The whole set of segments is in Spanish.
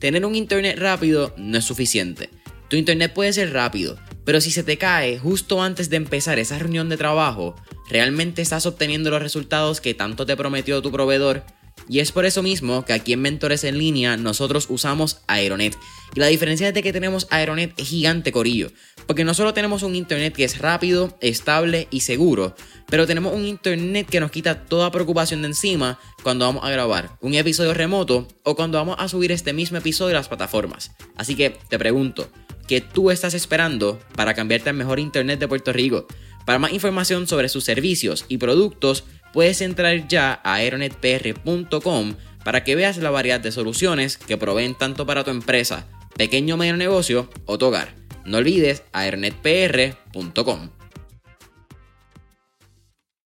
tener un internet rápido no es suficiente. Tu internet puede ser rápido, pero si se te cae justo antes de empezar esa reunión de trabajo, ¿realmente estás obteniendo los resultados que tanto te prometió tu proveedor? Y es por eso mismo que aquí en Mentores en Línea nosotros usamos Aeronet. Y la diferencia de que tenemos Aeronet es gigante corillo. Porque no solo tenemos un internet que es rápido, estable y seguro, pero tenemos un internet que nos quita toda preocupación de encima cuando vamos a grabar un episodio remoto o cuando vamos a subir este mismo episodio a las plataformas. Así que te pregunto, ¿qué tú estás esperando para cambiarte al mejor internet de Puerto Rico? Para más información sobre sus servicios y productos, puedes entrar ya a aeronetpr.com para que veas la variedad de soluciones que proveen tanto para tu empresa, pequeño o medio negocio o tu hogar. No olvides aeronetpr.com.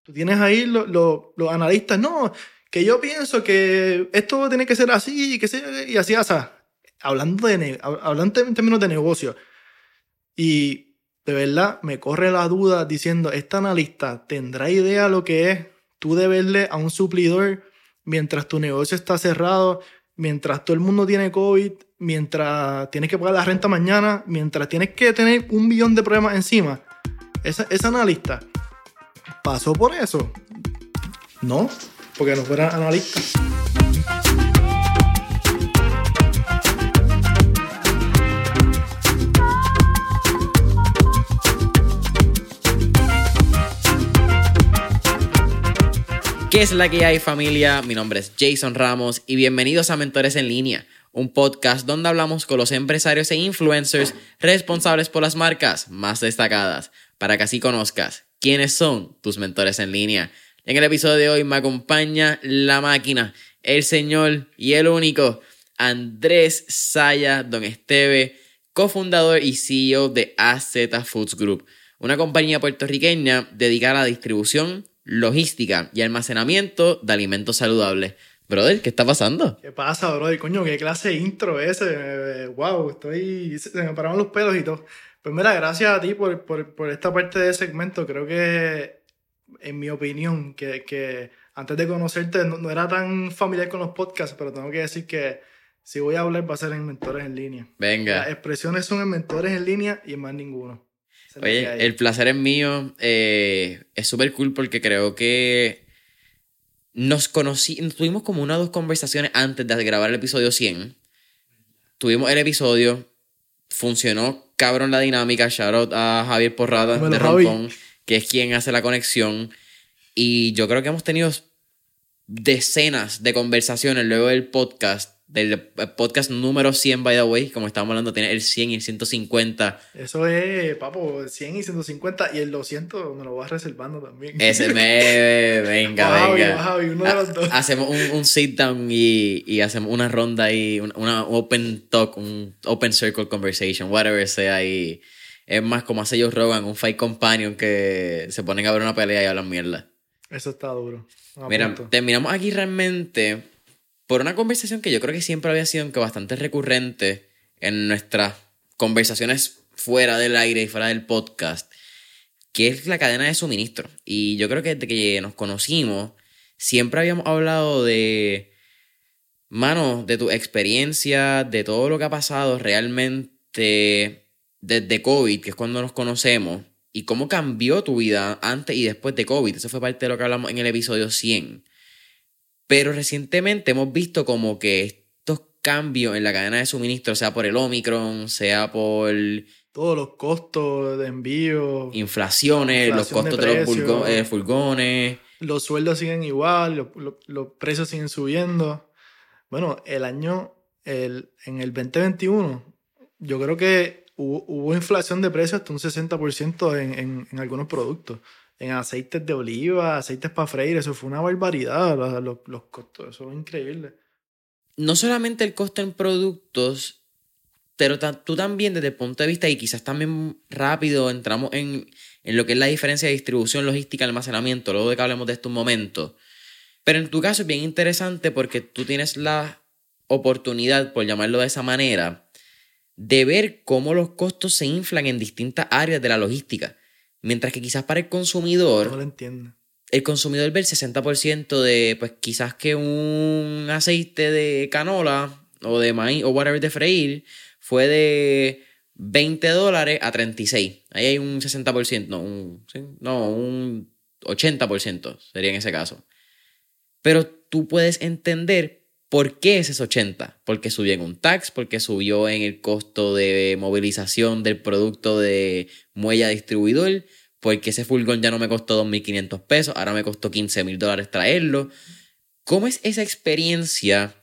Tú tienes ahí los analistas, no, que yo pienso que esto tiene que ser así y que sea, y así, así. Hablando, de, hablando en términos de negocio. Y de verdad me corre la duda diciendo, ¿esta analista tendrá idea lo que es tú deberle a un suplidor mientras tu negocio está cerrado, mientras todo el mundo tiene COVID, mientras tienes que pagar la renta mañana, mientras tienes que tener un billón de problemas encima. Esa, esa analista pasó por eso. No, porque no fuera analista. ¿Qué es la que hay familia? Mi nombre es Jason Ramos y bienvenidos a Mentores en línea, un podcast donde hablamos con los empresarios e influencers responsables por las marcas más destacadas, para que así conozcas quiénes son tus mentores en línea. En el episodio de hoy me acompaña la máquina, el señor y el único Andrés Saya Don Esteve, cofundador y CEO de AZ Foods Group, una compañía puertorriqueña dedicada a la distribución logística y almacenamiento de alimentos saludables. Brother, ¿qué está pasando? ¿Qué pasa, brother? Coño, qué clase de intro ese. Wow, estoy. Se me pararon los pelos y todo. Pues mira, gracias a ti por, por, por esta parte de segmento. Creo que, en mi opinión, que, que antes de conocerte no, era tan familiar con los podcasts, pero tengo que decir que si voy a hablar va a ser en mentores en línea. Venga. Las expresiones son en mentores en línea y en más ninguno. Oye, el placer es mío. Eh, es súper cool porque creo que nos conocí, tuvimos como una o dos conversaciones antes de grabar el episodio 100. Tuvimos el episodio, funcionó cabrón la dinámica. Shout out a Javier Porrada de Rompón, que es quien hace la conexión. Y yo creo que hemos tenido decenas de conversaciones luego del podcast del podcast número 100, by the way, como estábamos hablando, tiene el 100 y el 150. Eso es, papo, 100 y 150 y el 200 me lo vas reservando también. Ese me, venga, venga. uno de los dos. Hacemos un, un sit down y, y, hacemos una ronda ahí, una, open talk, un open circle conversation, whatever sea y es más como hace ellos Rogan, un fight companion que se ponen a ver una pelea y hablan mierda. Eso está duro. Mira, terminamos aquí realmente por una conversación que yo creo que siempre había sido bastante recurrente en nuestras conversaciones fuera del aire y fuera del podcast, que es la cadena de suministro. Y yo creo que desde que nos conocimos, siempre habíamos hablado de, mano, de tu experiencia, de todo lo que ha pasado realmente desde COVID, que es cuando nos conocemos, y cómo cambió tu vida antes y después de COVID. Eso fue parte de lo que hablamos en el episodio 100. Pero recientemente hemos visto como que estos cambios en la cadena de suministro, sea por el Omicron, sea por... Todos los costos de envío. Inflaciones, los costos de, los eh, furgones. Los sueldos siguen igual, los, precios siguen subiendo. Bueno, el año, el, en el 2021, yo creo que hubo, inflación de precios hasta un 60% en, en, en algunos productos en aceites de oliva, aceites para freír, eso fue una barbaridad, los, los, costos, eso fue increíble. No solamente el costo en productos, pero tú también desde el punto de vista, y quizás también rápido entramos en, en lo que es la diferencia de distribución, logística, almacenamiento, luego de que hablemos de esto un momento. Pero en tu caso es bien interesante porque tú tienes la oportunidad, por llamarlo de esa manera, de ver cómo los costos se inflan en distintas áreas de la logística. Mientras que quizás para el consumidor... No lo entiendo. El consumidor ve el 60% de, pues quizás que un aceite de canola o de maíz o whatever de freír fue de 20 dólares a 36. Ahí hay un 60%, no, un, no, un 80% sería en ese caso. Pero tú puedes entender por qué es ese 80. Porque subió en un tax, porque subió en el costo de movilización del producto de muella distribuidor, porque ese furgón ya no me costó 2.500 pesos, ahora me costó 15.000 dólares traerlo. ¿Cómo es esa experiencia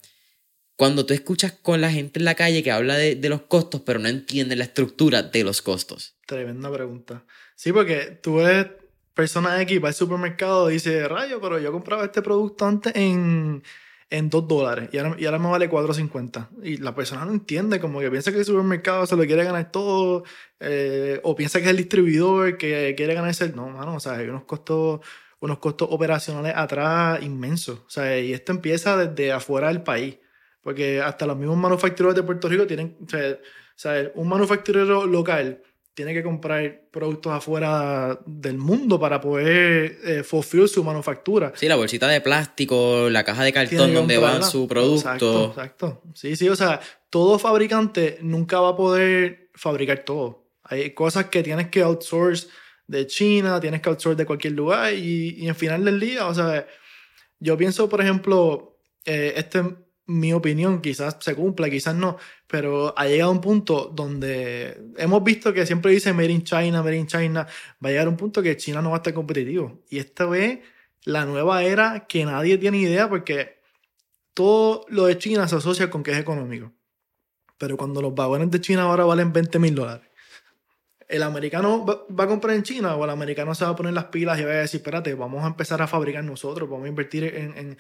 cuando tú escuchas con la gente en la calle que habla de, los costos, pero no entiende la estructura de los costos? Tremenda pregunta. Sí, porque tú ves personas X, va al supermercado y dice, rayo, pero yo compraba este producto antes en, en 2 dólares y ahora, y ahora me vale 4.50. Y la persona no entiende, como que piensa que el supermercado se lo quiere ganar todo, eh, o piensa que es el distribuidor que quiere ganarse. No, mano, o sea, hay unos costos, unos costos operacionales atrás inmensos. O sea, y esto empieza desde afuera del país. Porque hasta los mismos manufactureros de Puerto Rico tienen, o sea, un manufacturero local tiene que comprar productos afuera del mundo para poder eh, fulfill su manufactura. Sí, la bolsita de plástico, la caja de cartón donde va su producto. Exacto, exacto. Sí, sí, o sea, todo fabricante nunca va a poder fabricar todo. Hay cosas que tienes que outsource de China, tienes que outsource de cualquier lugar y, y en final del día, o sea, yo pienso, por ejemplo, eh, este mi opinión, quizás se cumpla, quizás no, pero ha llegado un punto donde hemos visto que siempre dice Made in China, Made in China, va a llegar un punto que China no va a estar competitivo. Y esta vez la nueva era que nadie tiene idea porque todo lo de China se asocia con que es económico. Pero cuando los vagones de China ahora valen 20 mil dólares, ¿el americano va, a comprar en China o el americano se va a poner las pilas y va a decir, espérate, vamos a empezar a fabricar nosotros, vamos a invertir en en,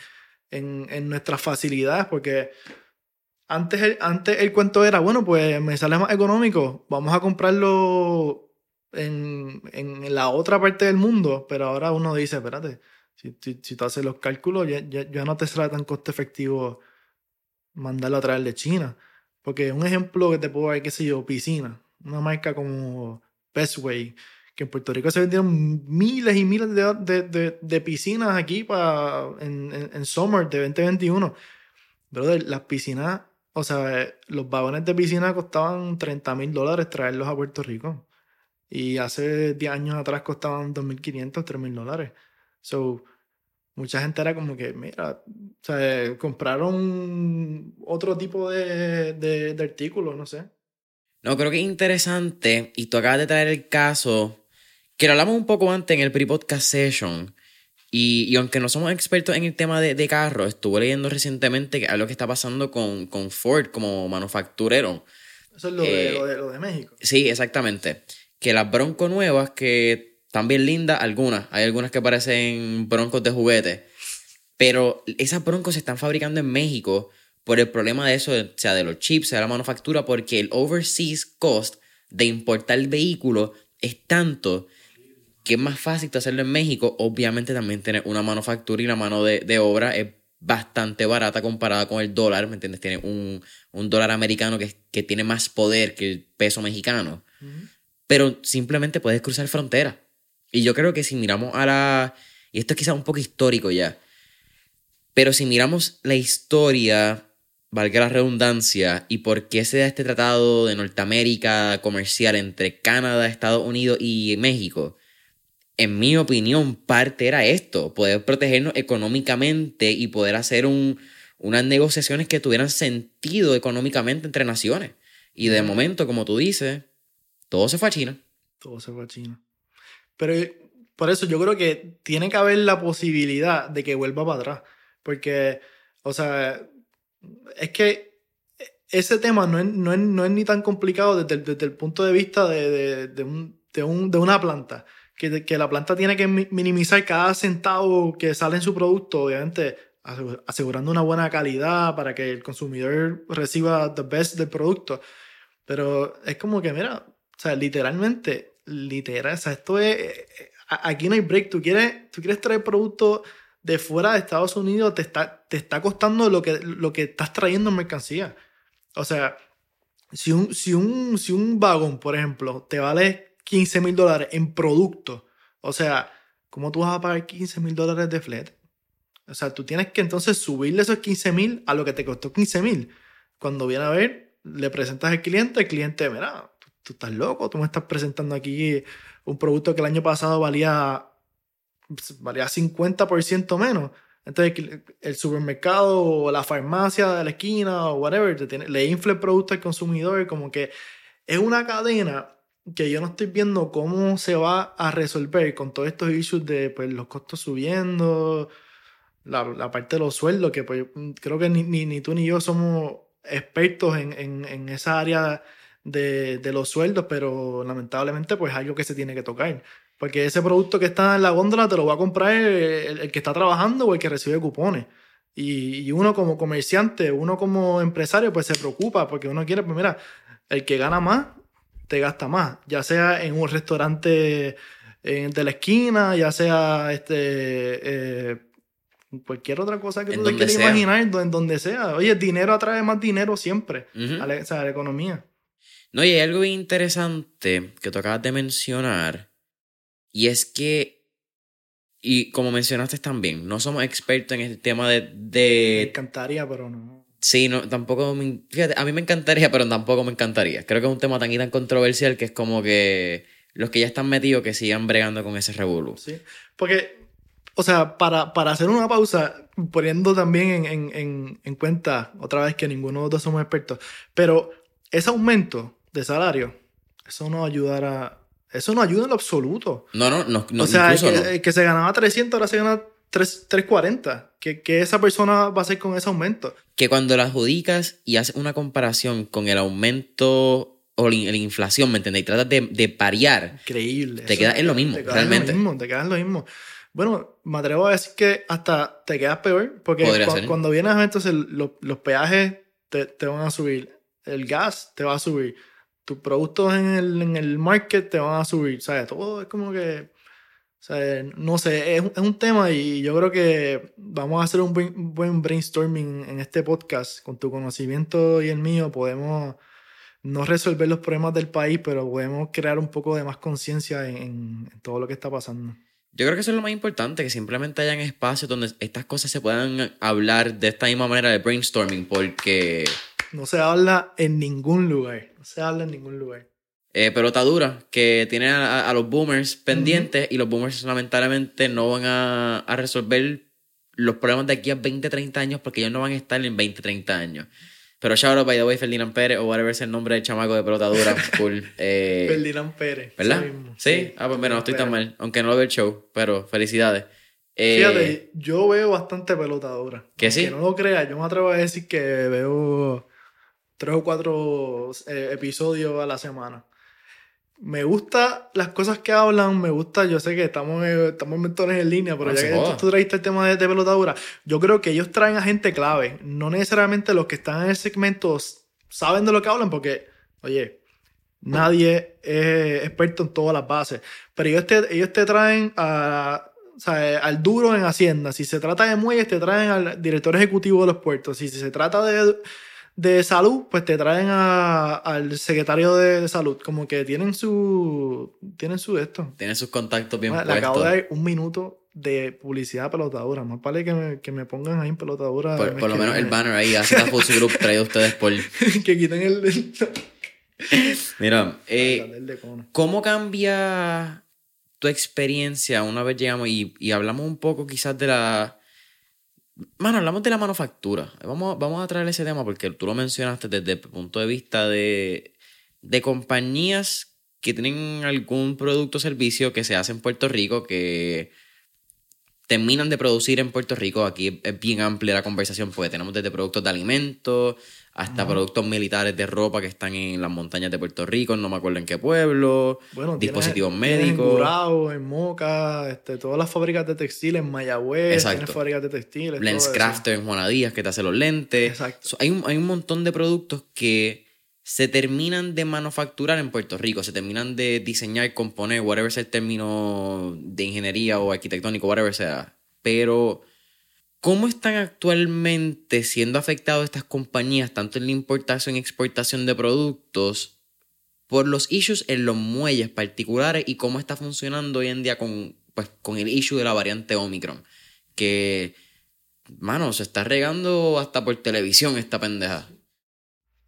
en nuestras facilidades, porque antes el, antes el cuento era, bueno, pues me sale más económico, vamos a comprarlo en, en la otra parte del mundo, pero ahora uno dice, espérate, si, si, tú haces los cálculos, ya, ya, no te sale tan costo efectivo mandarlo a traer de China. Porque un ejemplo que te puedo dar, qué sé yo, piscina, una marca como Bestway, en Puerto Rico se vendieron miles y miles de, de, de, piscinas aquí para, en, en, Summer de 2021. Brother, las piscinas, o sea, los vagones de piscina costaban 30 mil dólares traerlos a Puerto Rico. Y hace 10 años atrás costaban 2.500, 3.000 dólares. So, mucha gente era como que, mira, o sea, compraron otro tipo de, de, de artículos, no sé. No, creo que es interesante, y tú acabas de traer el caso que lo hablamos un poco antes en el pre-podcast session. Y, y, aunque no somos expertos en el tema de, de carros, estuve leyendo recientemente algo que está pasando con, con Ford como manufacturero. Eso es lo, de, eh, lo, de, lo de México. Sí, exactamente. Que las Bronco nuevas, que están bien lindas, algunas. Hay algunas que parecen broncos de juguete. Pero esas broncos se están fabricando en México por el problema de eso, sea de los chips, sea de la manufactura, porque el overseas cost de importar el vehículo es tanto que es más fácil hacerlo en México, obviamente también tener una manufactura y la mano de, obra es bastante barata comparada con el dólar, ¿me entiendes? Tiene un, dólar americano que, que, tiene más poder que el peso mexicano. Pero simplemente puedes cruzar frontera. Y yo creo que si miramos a la... Y esto es quizá un poco histórico ya. Pero si miramos la historia, valga la redundancia, y por qué se da este tratado de Norteamérica comercial entre Canadá, Estados Unidos y México, en mi opinión, parte era esto, poder protegernos económicamente y poder hacer un, unas negociaciones que tuvieran sentido económicamente entre naciones. Y de momento, como tú dices, todo se fue a China. Todo se fue a China. Pero eh, por eso yo creo que tiene que haber la posibilidad de que vuelva para atrás. Porque, o sea, es que ese tema no es, no es, ni tan complicado desde, el punto de vista de, de, un, de, un, de una planta que, que la planta tiene que minimizar cada centavo que sale en su producto, obviamente asegurando una buena calidad para que el consumidor reciba the best del producto. Pero es como que, mira, o sea, literalmente, literal, o sea, esto es, eh, eh, aquí no hay break, tú quieres, tú quieres traer productos de fuera de Estados Unidos, te está, te está costando lo que, lo que estás trayendo en mercancía. O sea, si un, si un, si un vagón, por ejemplo, te vale 15 mil dólares en producto, o sea, ¿cómo tú vas a pagar 15 mil dólares de flete? O sea, tú tienes que entonces subirle esos 15 mil a lo que te costó 15 mil. Cuando viene a ver, le presentas al cliente, el cliente, mira, tú, estás loco, tú me estás presentando aquí un producto que el año pasado valía, valía 50% menos. Entonces el supermercado o la farmacia de la esquina o whatever le infla el producto al consumidor, como que es una cadena que yo no estoy viendo cómo se va a resolver con todos estos issues de pues, los costos subiendo, la, la parte de los sueldos, que pues, creo que ni, ni, tú ni yo somos expertos en, en, en esa área de, de, los sueldos, pero lamentablemente pues algo que se tiene que tocar. Porque ese producto que está en la góndola te lo va a comprar el, el que está trabajando o el que recibe cupones. Y, y, uno como comerciante, uno como empresario, pues se preocupa porque uno quiere, pues mira, el que gana más, te gasta más. Ya sea en un restaurante de la esquina, ya sea este... Eh, cualquier otra cosa que tú te quieras imaginar, en donde sea. Oye, dinero atrae más dinero siempre a, la, a, la, economía. No, y hay algo interesante que tú acabas de mencionar, y es que, y como mencionaste también, no somos expertos en el tema de... de... Me encantaría, pero no. Sí, no, tampoco me, fíjate, a mí me encantaría, pero tampoco me encantaría. Creo que es un tema tan y tan controversial que es como que los que ya están metidos que sigan bregando con ese revolú. Sí, porque o sea, para, para hacer una pausa, poniendo también en, en, en, cuenta otra vez que ninguno de nosotros somos expertos, pero ese aumento de salario, eso no ayudará, eso no ayuda en lo absoluto. No, no, no. no o sea, que, que, se ganaba 300, ahora se gana 3, 340. ¿Qué, ¿Qué esa persona va a hacer con ese aumento? Que cuando la adjudicas y haces una comparación con el aumento o la, inflación, ¿me entiendes? Y tratas de, de parear. Increíble. Te quedas en lo mismo, te quedas realmente. En lo mismo, te quedas en lo mismo. Bueno, me atrevo a decir que hasta te quedas peor, porque cu cuando vienes a entonces los, los peajes te, te, van a subir, el gas te va a subir, tus productos en el, en el market te van a subir, ¿sabes? Todo es como que, ¿sabes? No sé, es, es un tema y yo creo que vamos a hacer un buen, buen brainstorming en este podcast, con tu conocimiento y el mío podemos no resolver los problemas del país, pero podemos crear un poco de más conciencia en, en todo lo que está pasando. Yo creo que eso es lo más importante, que simplemente hayan espacios donde estas cosas se puedan hablar de esta misma manera de brainstorming, porque... No se habla en ningún lugar, no se habla en ningún lugar. Eh, pelota dura, que tiene a, a los boomers pendientes y los boomers lamentablemente no van a, a, resolver los problemas de aquí a 20, 30 años porque ellos no van a estar en 20, 30 años. Pero shout out, by the way, Ferdinand Pérez, o whatever es el nombre del chamaco de pelota dura. cool. Eh, Ferdinand Pérez. ¿Verdad? Sí. Ah, pues bueno, no estoy tan mal. Aunque no lo veo el show, pero felicidades. Eh, Fíjate, yo veo bastante pelota dura. ¿Que sí? Que no lo creas, yo me atrevo a decir que veo tres o cuatro eh, episodios a la semana me gusta las cosas que hablan, me gusta, yo sé que estamos, estamos mentores en línea, pero ya que tú, tú, trajiste el tema de, de, pelotadura, yo creo que ellos traen a gente clave, no necesariamente los que están en el segmento saben de lo que hablan, porque, oye, nadie es experto en todas las bases, pero ellos te, ellos te traen a, o sea, al duro en Hacienda, si se trata de muelles, te traen al director ejecutivo de los puertos, si se trata de de salud, pues te traen a, al secretario de, de, salud. Como que tienen su. Tienen su esto. Tienen sus contactos bien puestos. Le acabo de dar un minuto de publicidad pelotadura. Más vale que me, que me pongan ahí en pelotadura. Por, por lo menos el banner ahí, así está Full Group traído ustedes por. que quiten el. Mira, eh, ¿cómo cambia tu experiencia una vez llegamos y, y hablamos un poco quizás de la Mano, hablamos de la manufactura. Vamos, vamos a traer ese tema porque tú lo mencionaste desde el punto de vista de, de compañías que tienen algún producto o servicio que se hace en Puerto Rico, que terminan de producir en Puerto Rico. Aquí es bien amplia la conversación porque tenemos desde productos de alimentos hasta productos militares de ropa que están en las montañas de Puerto Rico, no me acuerdo en qué pueblo, bueno, dispositivos tienes, médicos. Tienes en Gurao, en Moca, este, todas las fábricas de textiles, en Mayagüez, Exacto. tienes fábricas de textiles. Lenscrafter en Juana Díaz que te hace los lentes. Exacto. So, hay, un, hay un montón de productos que se terminan de manufacturar en Puerto Rico, se terminan de diseñar, componer, whatever sea el término de ingeniería o arquitectónico, whatever sea. Pero, ¿cómo están actualmente siendo afectadas estas compañías, tanto en la importación y exportación de productos, por los issues en los muelles particulares y cómo está funcionando hoy en día con, pues, con el issue de la variante Omicron? Que, mano, se está regando hasta por televisión esta pendeja.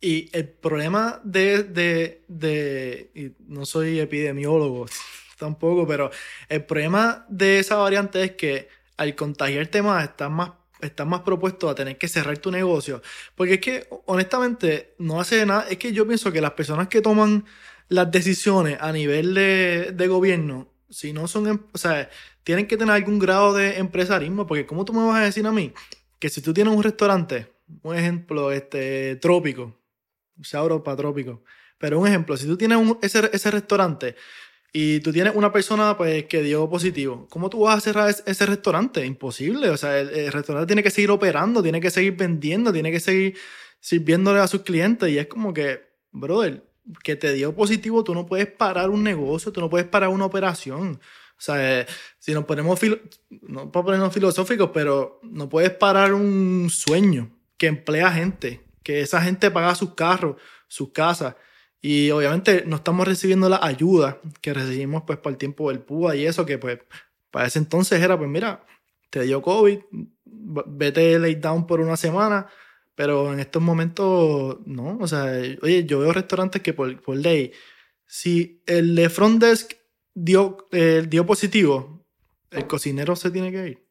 Y el problema de, de, de no soy epidemiólogo tampoco, pero el problema de esa variante es que al contagiarte más estás más, estás más propuesto a tener que cerrar tu negocio. Porque es que, honestamente, no hace nada. Es que yo pienso que las personas que toman las decisiones a nivel de, de gobierno, si no son, em, o sea, tienen que tener algún grado de empresarismo, porque ¿cómo tú me vas a decir a mí que si tú tienes un restaurante, un ejemplo, este, trópico, sea para trópico. Pero un ejemplo, si tú tienes ese, ese, restaurante y tú tienes una persona pues, que dio positivo, ¿cómo tú vas a cerrar ese, restaurante? Imposible. O sea, el, restaurante tiene que seguir operando, tiene que seguir vendiendo, tiene que seguir sirviéndole a sus clientes. Y es como que, brother, que te dio positivo, tú no puedes parar un negocio, tú no puedes parar una operación. O sea, eh, si nos ponemos, no para ponernos filosóficos, pero no puedes parar un sueño que emplea gente que esa gente paga sus carros, sus casas. Y obviamente no estamos recibiendo la ayuda que recibimos pues por el tiempo del PUA y eso que pues para ese entonces era pues mira, te dio COVID, vete lay down por una semana, pero en estos momentos no, o sea, oye, yo veo restaurantes que por, por ley, si el de front desk dio, eh, dio positivo, el cocinero se tiene que ir,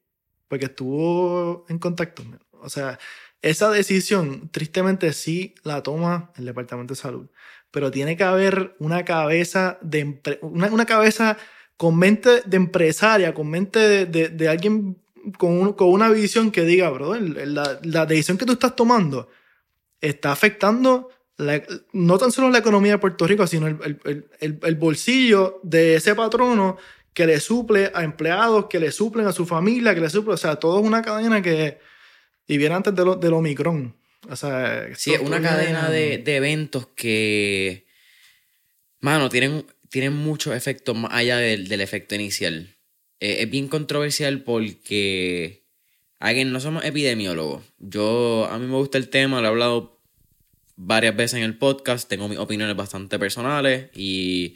porque estuvo en contacto. O sea, esa decisión, tristemente, sí la toma el Departamento de Salud, pero tiene que haber una cabeza, de una, cabeza con mente de empresaria, con mente de, alguien con, con, una visión que diga, bro, la, la, decisión que tú estás tomando está afectando no tan solo la economía de Puerto Rico, sino el, el, el, bolsillo de ese patrono que le suple a empleados, que le suplen a su familia, que le suple, o sea, todo es una cadena que y viene antes de lo, del Omicron. O sea, sí, es una cadena de, de, eventos que, mano, tienen, tienen muchos efectos más allá del, del efecto inicial. Eh, es bien controversial porque, alguien, no somos epidemiólogos. Yo, a mí me gusta el tema, lo he hablado varias veces en el podcast, tengo mis opiniones bastante personales y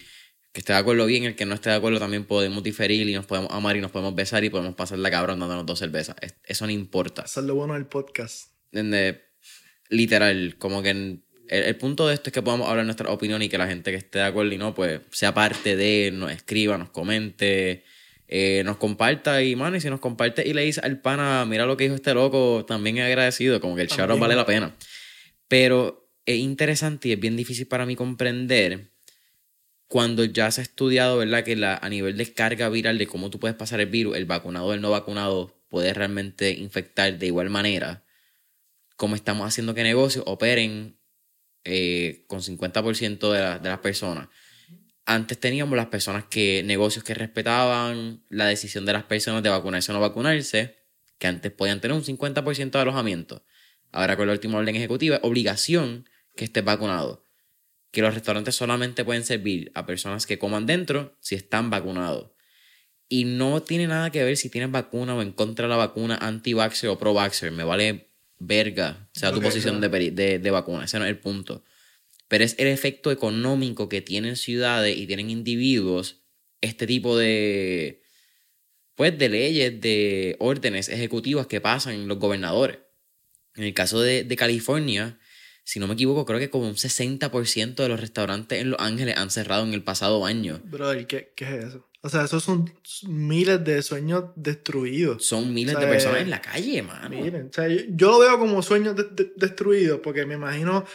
que esté de acuerdo bien, el que no esté de acuerdo también podemos diferir y nos podemos amar y nos podemos besar y podemos pasar la cabrón dándonos dos cervezas. Eso no importa. Eso es lo bueno del podcast. Literal, como que el, punto de esto es que podamos hablar nuestra opinión y que la gente que esté de acuerdo y no, pues sea parte de, nos escriba, nos comente, eh, nos comparta y, mano, y si nos comparte y le dice al pana, mira lo que dijo este loco, también es agradecido, como que el shout vale la pena. Pero es interesante y es bien difícil para mí comprender cuando ya se ha estudiado, ¿verdad? Que la, a nivel de carga viral de cómo tú puedes pasar el virus, el vacunado o el no vacunado puede realmente infectar de igual manera, como estamos haciendo que negocios operen eh, con 50% de, de las personas. Antes teníamos las personas que, negocios que respetaban la decisión de las personas de vacunarse o no vacunarse, que antes podían tener un 50% de alojamiento. Ahora con la última orden ejecutiva, obligación que estés vacunado que los restaurantes solamente pueden servir a personas que coman dentro si están vacunados. Y no tiene nada que ver si tienes vacuna o en contra de la vacuna, anti-vaxxer o pro-vaxxer. Me vale verga, sea tu posición de, de, de, vacuna. Ese no es el punto. Pero es el efecto económico que tienen ciudades y tienen individuos este tipo de, pues, de leyes, de órdenes ejecutivas que pasan los gobernadores. En el caso de, de California, si no me equivoco, creo que como un 60% de los restaurantes en Los Ángeles han cerrado en el pasado año. Brother, ¿qué, qué es eso? O sea, esos son miles de sueños destruidos. Son miles de personas en la calle, mano. Miren, o sea, yo, lo veo como sueños destruidos porque me imagino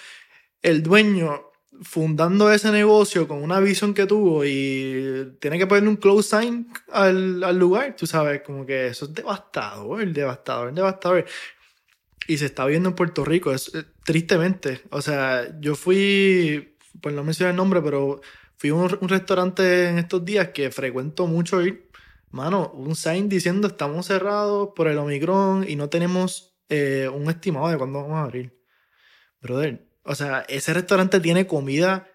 el dueño fundando ese negocio con una visión que tuvo y tiene que ponerle un close sign al, al lugar, tú sabes, como que eso es devastador, devastador, devastador y se está viendo en Puerto Rico, es, eh, tristemente. O sea, yo fui, pues no mencioné el nombre, pero fui a un, restaurante en estos días que frecuento mucho ir. Mano, un sign diciendo estamos cerrados por el Omicron y no tenemos eh, un estimado de cuándo vamos a abrir. Brother, o sea, ese restaurante tiene comida,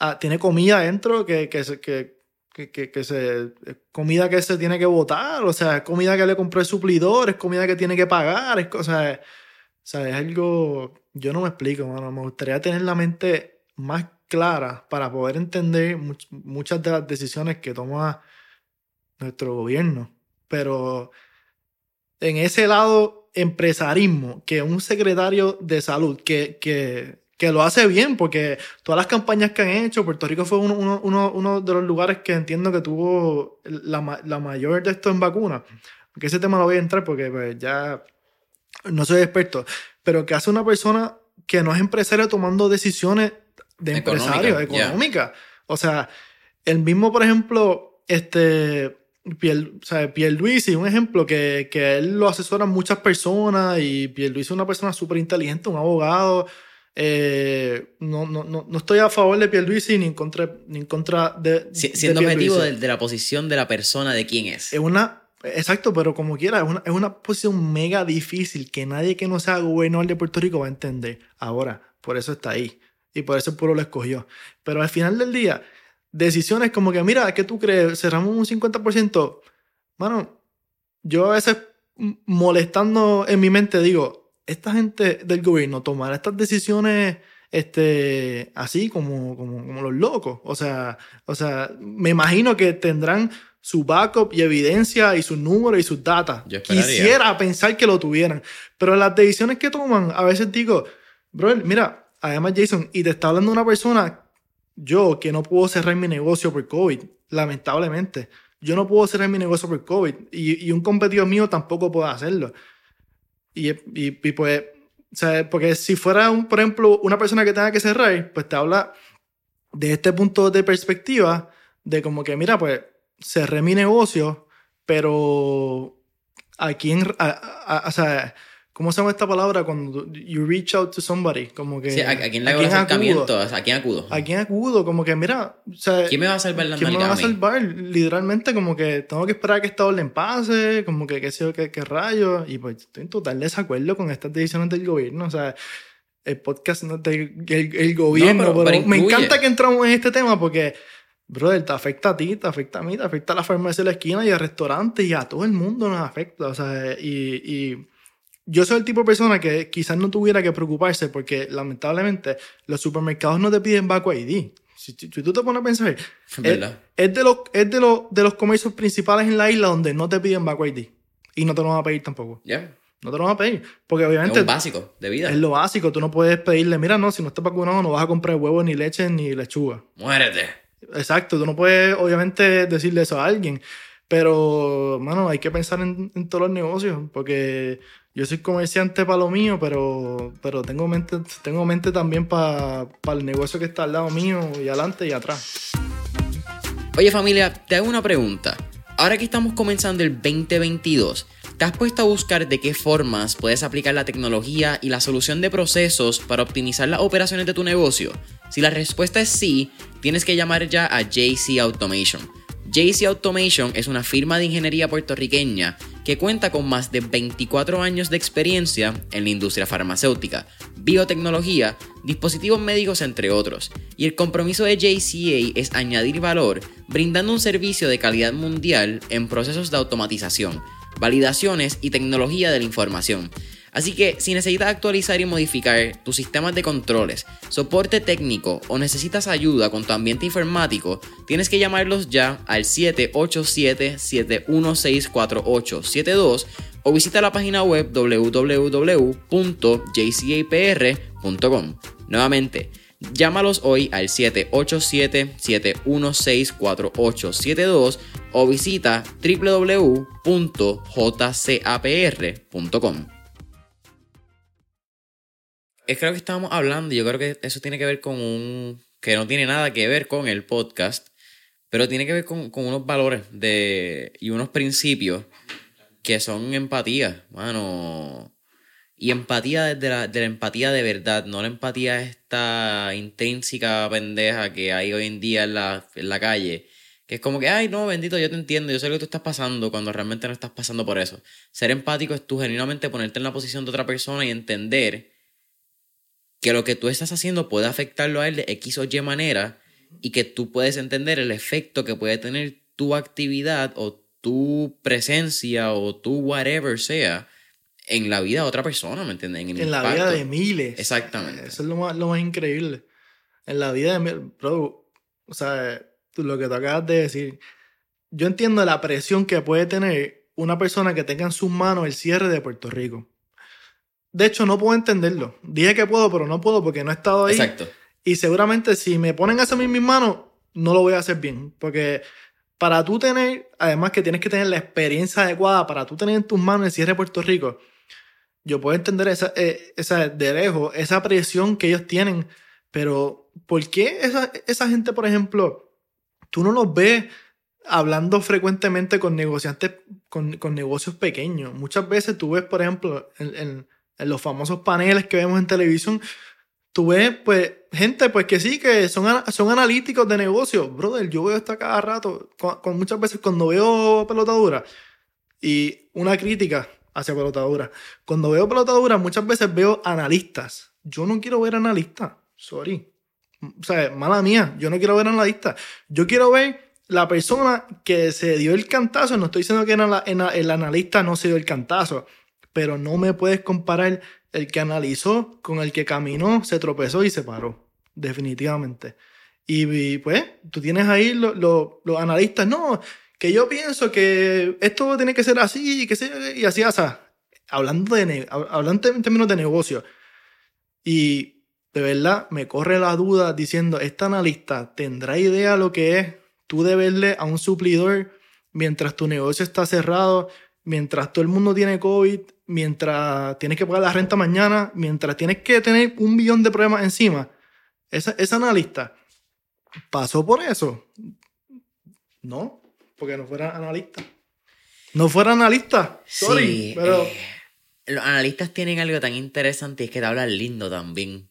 ah, tiene comida adentro que, que, que, que, que, se, comida que se tiene que botar, o sea, es comida que le compró el suplidor, es comida que tiene que pagar, es, o o sea, es algo, yo no me explico, mano, me gustaría tener la mente más clara para poder entender muchas de las decisiones que toma nuestro gobierno, pero en ese lado empresarismo, que un secretario de salud que, que que lo hace bien, porque todas las campañas que han hecho, Puerto Rico fue uno, uno, uno de los lugares que entiendo que tuvo la, la, mayor de esto en vacunas. Aunque ese tema lo voy a entrar porque pues, ya no soy experto, pero que hace una persona que no es empresario tomando decisiones de empresario, económicas. O sea, el mismo, por ejemplo, este... Pierre, o sea, Pierluisi, un ejemplo que, que él lo asesoran muchas personas y Pierluisi es una persona súper inteligente, un abogado, eh, no, no, no, no, estoy a favor de Pierluisi ni en contra, ni en contra de. siendo objetivo de, la posición de la persona de quién es. Es una. Exacto, pero como quiera, es una, es una posición mega difícil que nadie que no sea gobernador de Puerto Rico va a entender. Ahora, por eso está ahí. Y por eso el pueblo lo escogió. Pero al final del día, decisiones como que, mira, ¿qué tú crees? Cerramos un 50%. Mano, yo a veces molestando en mi mente digo, esta gente del gobierno tomará estas decisiones este, así como, como, los locos. O sea, o sea, me imagino que tendrán su backup y evidencia y sus números y sus datos. Quisiera pensar que lo tuvieran. Pero las decisiones que toman, a veces digo, bro, mira, además Jason, y te está hablando una persona, yo que no puedo cerrar mi negocio por COVID, lamentablemente. Yo no puedo cerrar mi negocio por COVID y, y un competidor mío tampoco puede hacerlo. Y, y, pues, o sea, porque si fuera, un, por ejemplo, una persona que tenga que cerrar, pues te habla de este punto de perspectiva de como que, mira, pues cerré mi negocio, pero a quién, o sea, ¿Cómo se llama esta palabra cuando you reach out to somebody? Como que. Sí, ¿a, quién le hago el acercamiento? ¿A quién acudo? ¿A quién acudo? Como que, mira. O sea, ¿Quién me va a salvar la ¿Quién me va a salvar? Literalmente, como que tengo que esperar a que esta orden pase, como que qué sé yo, qué, qué rayos. Y pues estoy en total desacuerdo con estas decisiones del gobierno. O sea, el podcast no del el, gobierno. pero, me encanta que entramos en este tema porque. Brother, te afecta a ti, te afecta a mí, te afecta a la farmacia de la esquina y al restaurante y a todo el mundo nos afecta. O sea, y, y yo soy el tipo de persona que quizás no tuviera que preocuparse porque lamentablemente los supermercados no te piden Baco ID. Si, tú te pones a pensar, es, es, de, los, es de, los, de los comercios principales en la isla donde no te piden Baco ID. Y no te lo van a pedir tampoco. Ya. No te lo van a pedir. Porque obviamente. Es lo básico de vida. Es lo básico. Tú no puedes pedirle, mira, no, si no estás vacunado no vas a comprar huevos, ni leche, ni lechuga. Muérete. Exacto. Tú no puedes, obviamente, decirle eso a alguien. Pero, mano, hay que pensar en, en todos los negocios. Porque yo soy comerciante para lo mío, pero, pero tengo, mente, tengo mente también para el negocio que está al lado mío y adelante y atrás. Oye familia, te hago una pregunta. Ahora que estamos comenzando el 2022, ¿te has puesto a buscar de qué formas puedes aplicar la tecnología y la solución de procesos para optimizar las operaciones de tu negocio? Si la respuesta es sí, tienes que llamar ya a JC Automation. JC Automation es una firma de ingeniería puertorriqueña que cuenta con más de 24 años de experiencia en la industria farmacéutica, biotecnología, dispositivos médicos entre otros, y el compromiso de JCA es añadir valor brindando un servicio de calidad mundial en procesos de automatización, validaciones y tecnología de la información Así que si necesitas actualizar y modificar tus sistemas de controles, soporte técnico o necesitas ayuda con tu ambiente informático, tienes que llamarlos ya al 787-7164872 o visita la página web www.jcapr.com. Nuevamente, Llámalos hoy al 787-716-4872 o visita www.jcapr.com. Es creo que estábamos hablando, y yo creo que eso tiene que ver con un. que no tiene nada que ver con el podcast, pero tiene que ver con, unos valores de, y unos principios que son empatía, mano. Y empatía desde la, de la empatía de verdad, no la empatía esta intrínseca pendeja que hay hoy en día en la, en la calle. Que es como que, ay, no, bendito, yo te entiendo, yo sé lo que tú estás pasando cuando realmente no estás pasando por eso. Ser empático es tú genuinamente ponerte en la posición de otra persona y entender que lo que tú estás haciendo puede afectarlo a él de X o Y manera y que tú puedes entender el efecto que puede tener tu actividad o tu presencia o tu whatever sea en la vida de otra persona, ¿me entiendes? En, la vida de miles. Exactamente. Eso es lo más, lo más increíble. En la vida de miles. Bro, o sea, lo que tú acabas de decir. Yo entiendo la presión que puede tener una persona que tenga en sus manos el cierre de Puerto Rico. De hecho, no puedo entenderlo. Dije que puedo, pero no puedo porque no he estado ahí. Exacto. Y seguramente si me ponen eso en mis manos, no lo voy a hacer bien. Porque para tú tener, además que tienes que tener la experiencia adecuada, para tú tener en tus manos el cierre de Puerto Rico, yo puedo entender esa, eh, esa de lejos, esa presión que ellos tienen, pero ¿por qué esa, esa gente, por ejemplo, tú no los ves hablando frecuentemente con negociantes, con, con negocios pequeños? Muchas veces tú ves, por ejemplo, en, en, en, los famosos paneles que vemos en televisión, tú ves, pues, gente, pues que sí, que son, son analíticos de negocios. Brother, yo veo esto cada rato, con, muchas veces cuando veo pelotadura y una crítica hacia pelotadura. Cuando veo pelotadura, muchas veces veo analistas. Yo no quiero ver analistas, sorry. O sea, mala mía, yo no quiero ver analistas. Yo quiero ver la persona que se dio el cantazo. No estoy diciendo que el analista no se dio el cantazo, pero no me puedes comparar el que analizó con el que caminó, se tropezó y se paró. Definitivamente. Y, pues, tú tienes ahí los analistas. No, que yo pienso que esto tiene que ser así y que sea, y así, sea, hablando, de, hablando en términos de negocio. Y de verdad me corre la duda diciendo, ¿esta analista tendrá idea lo que es tú deberle a un suplidor mientras tu negocio está cerrado, mientras todo el mundo tiene COVID, mientras tienes que pagar la renta mañana, mientras tienes que tener un billón de problemas encima? Esa, esa analista pasó por eso. No, porque no fuera analista. No fuera analista, sorry, pero... Eh, los analistas tienen algo tan interesante y es que te hablan lindo también.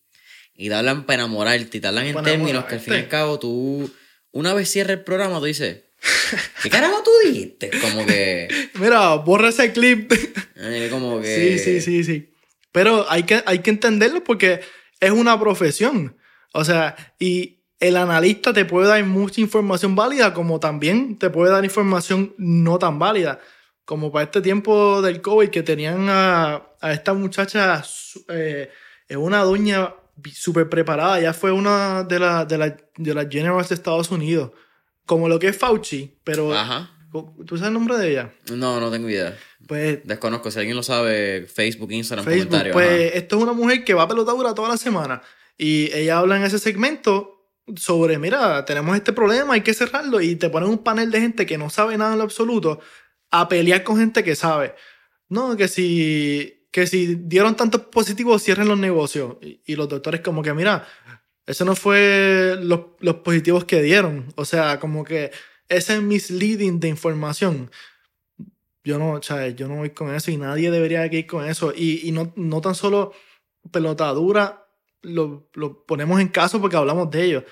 Y te hablan para enamorarte y te hablan en términos que al fin y al cabo tú, una vez cierras el programa, tú dices, ¿qué carajo tú dijiste? Como que... Mira, borra ese clip. Eh, como que... Sí, sí, sí, sí. Pero hay que, hay que entenderlo porque es una profesión. O sea, y el analista te puede dar mucha información válida, como también te puede dar información no tan válida. Como para este tiempo del COVID, que tenían a, esta muchacha, eh, una doña súper preparada, ya fue una de, las de, la, de las generals de Estados Unidos, como lo que es Fauci, pero... Ajá. ¿Tú sabes el nombre de ella? No, no tengo idea. Pues, Desconozco, si alguien lo sabe, Facebook, Instagram, Facebook, comentarios. Pues esto es una mujer que va a pelotadura toda la semana. Y ella habla en ese segmento sobre, mira, tenemos este problema, hay que cerrarlo, y te ponen un panel de gente que no sabe nada en lo absoluto a pelear con gente que sabe. No, que si, que si dieron tantos positivos, cierren los negocios. Y, los doctores como que, mira, eso no fue los, los positivos que dieron. O sea, como que ese misleading de información. Yo no, yo no voy con eso y nadie debería ir con eso. Y, y no, no tan solo pelotadura lo, lo, ponemos en caso porque hablamos de ellos.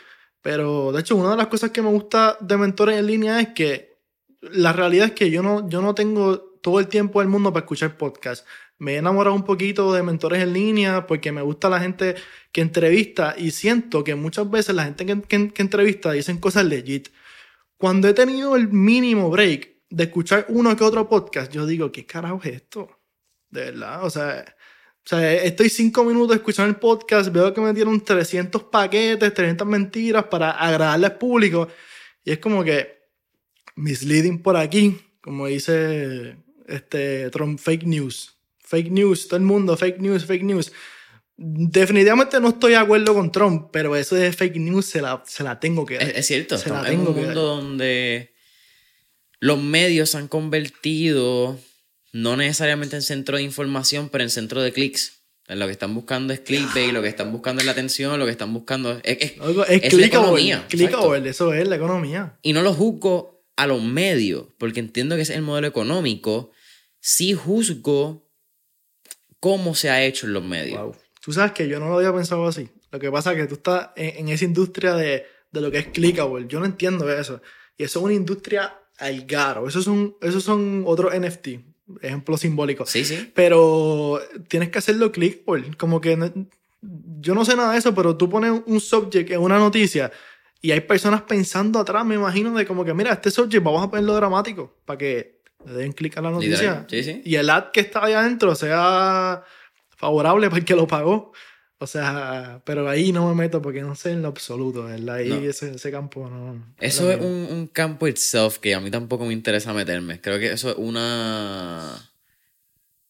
Pero de hecho, una de las cosas que me gusta de mentores en línea es que la realidad es que yo no, yo no tengo todo el tiempo del mundo para escuchar podcasts. Me he enamorado un poquito de mentores en línea porque me gusta la gente que entrevista y siento que muchas veces la gente que, entrevista dicen cosas legit. Cuando he tenido el mínimo break de escuchar uno que otro podcast, yo digo, ¿qué carajo es esto? De verdad, o sea, o sea, estoy cinco minutos escuchando el podcast, veo que me dieron 300 paquetes, 300 mentiras para agradarle al público. Y es como que misleading por aquí, como dice este Trump, fake news. Fake news, todo el mundo, fake news, fake news. Definitivamente no estoy de acuerdo con Trump, pero eso de fake news se la, se la tengo que dar. Es, cierto, se la tengo un mundo donde los medios han convertido no necesariamente en centro de información, pero en centro de clics. Lo que están buscando es clickbait, lo que están buscando es la atención, lo que están buscando es, es, es, la economía. eso es la economía. Y no lo juzgo a los medios, porque entiendo que es el modelo económico. Sí juzgo cómo se ha hecho en los medios. Tú sabes que yo no lo había pensado así. Lo que pasa es que tú estás en, esa industria de, de, lo que es clickable. Yo no entiendo eso. Y eso es una industria al garo. Esos son, esos son otros NFT ejemplo simbólico. Sí, sí. Pero tienes que hacerlo click, como que yo no sé nada de eso, pero tú pones un subject en una noticia y hay personas pensando atrás, me imagino, de como que, mira, este subject vamos a ponerlo dramático para que le den clic a la noticia. Sí, sí. Y el ad que está ahí adentro sea favorable para el que lo pagó. O sea, pero ahí no me meto porque no sé en lo absoluto, ¿verdad? Ahí ese, ese, campo no. Eso es un, un, campo itself que a mí tampoco me interesa meterme. Creo que eso es una.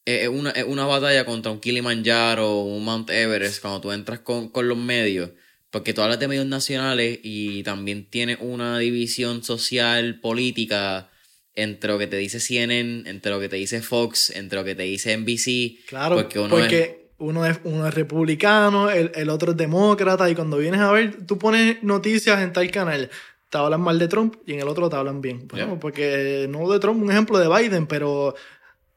Es una, es una batalla contra un Kilimanjaro o un Mount Everest cuando tú entras con, con los medios. Porque tú hablas de medios nacionales y también tienes una división social, política, entre lo que te dice CNN, entre lo que te dice Fox, entre lo que te dice NBC. Claro, porque uno es uno es, uno es republicano, el, el, otro es demócrata, y cuando vienes a ver, tú pones noticias en tal canal, te hablan mal de Trump y en el otro te hablan bien. Porque no de Trump, un ejemplo de Biden, pero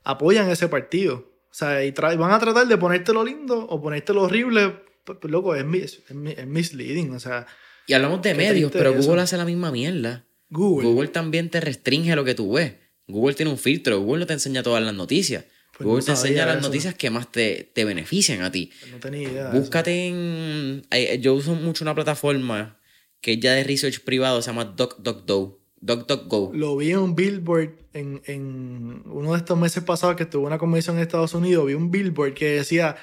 apoyan ese partido. O sea, y van a tratar de ponértelo lindo o ponértelo horrible, pues, pues loco, es, es, es, misleading, o sea. Y hablamos de medios, pero Google hace la misma mierda. Google. Google también te restringe lo que tú ves. Google tiene un filtro, Google no te enseña todas las noticias. Pues Google te enseña las noticias que más te, te benefician a ti. Pues no tenía idea. Búscate en. Yo uso mucho una plataforma que es ya de research privado, se llama DuckDuckGo. DuckDuckGo. Lo vi en un billboard en, en uno de estos meses pasados que estuve en una convención en Estados Unidos. Vi un billboard que decía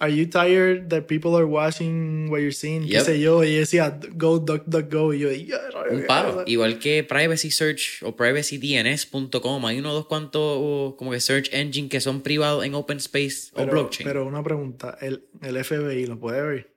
Are you tired that people are watching what you're seeing? Qué sé yo. Y decía, go, duck, duck, go. Y yo, yeah, Un paro. Igual que Privacy Search o PrivacyDNS.com. Hay uno o dos cuantos como que search engine que son privados en open space o blockchain. Pero una pregunta. ¿El, el FBI lo puede ver?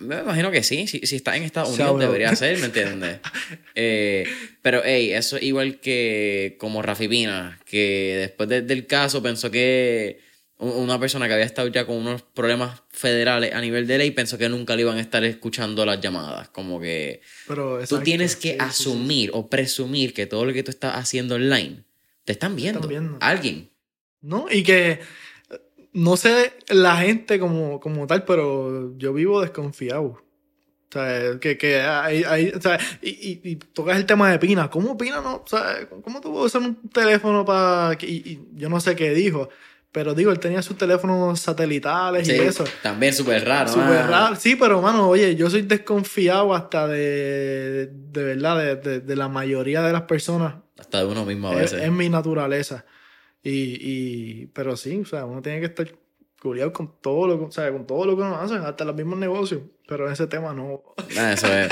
Me imagino que sí. Si, si está en Estados Unidos debería ser, ¿me entiendes? eh, pero, hey, eso es igual que como Rafi Pina, que después del caso pensó que una persona que había estado ya con unos problemas federales a nivel de ley pensó que nunca le iban a estar escuchando las llamadas. Como que tú tienes que asumir o presumir que todo lo que tú estás haciendo online te están viendo. Alguien. No, y que no sé la gente como, como tal, pero yo vivo desconfiado. O sea, que, que hay, hay o sea, y, y, tocas el tema de Pina. ¿Cómo Pina no? O sea, ¿cómo tuvo usar un teléfono para.? Y, y yo no sé qué dijo. Pero digo, él tenía sus teléfonos satelitales y eso. También súper raro. Súper raro. Sí, pero mano, oye, yo soy desconfiado hasta de, de, verdad, de, de, la mayoría de las personas. Hasta de uno mismo a veces. Es, mi naturaleza. Y, y, pero sí, o sea, uno tiene que estar curiado con todo lo, o sea, con todo lo que uno hace, hasta los mismos negocios. Pero en ese tema no. Ah, eso es.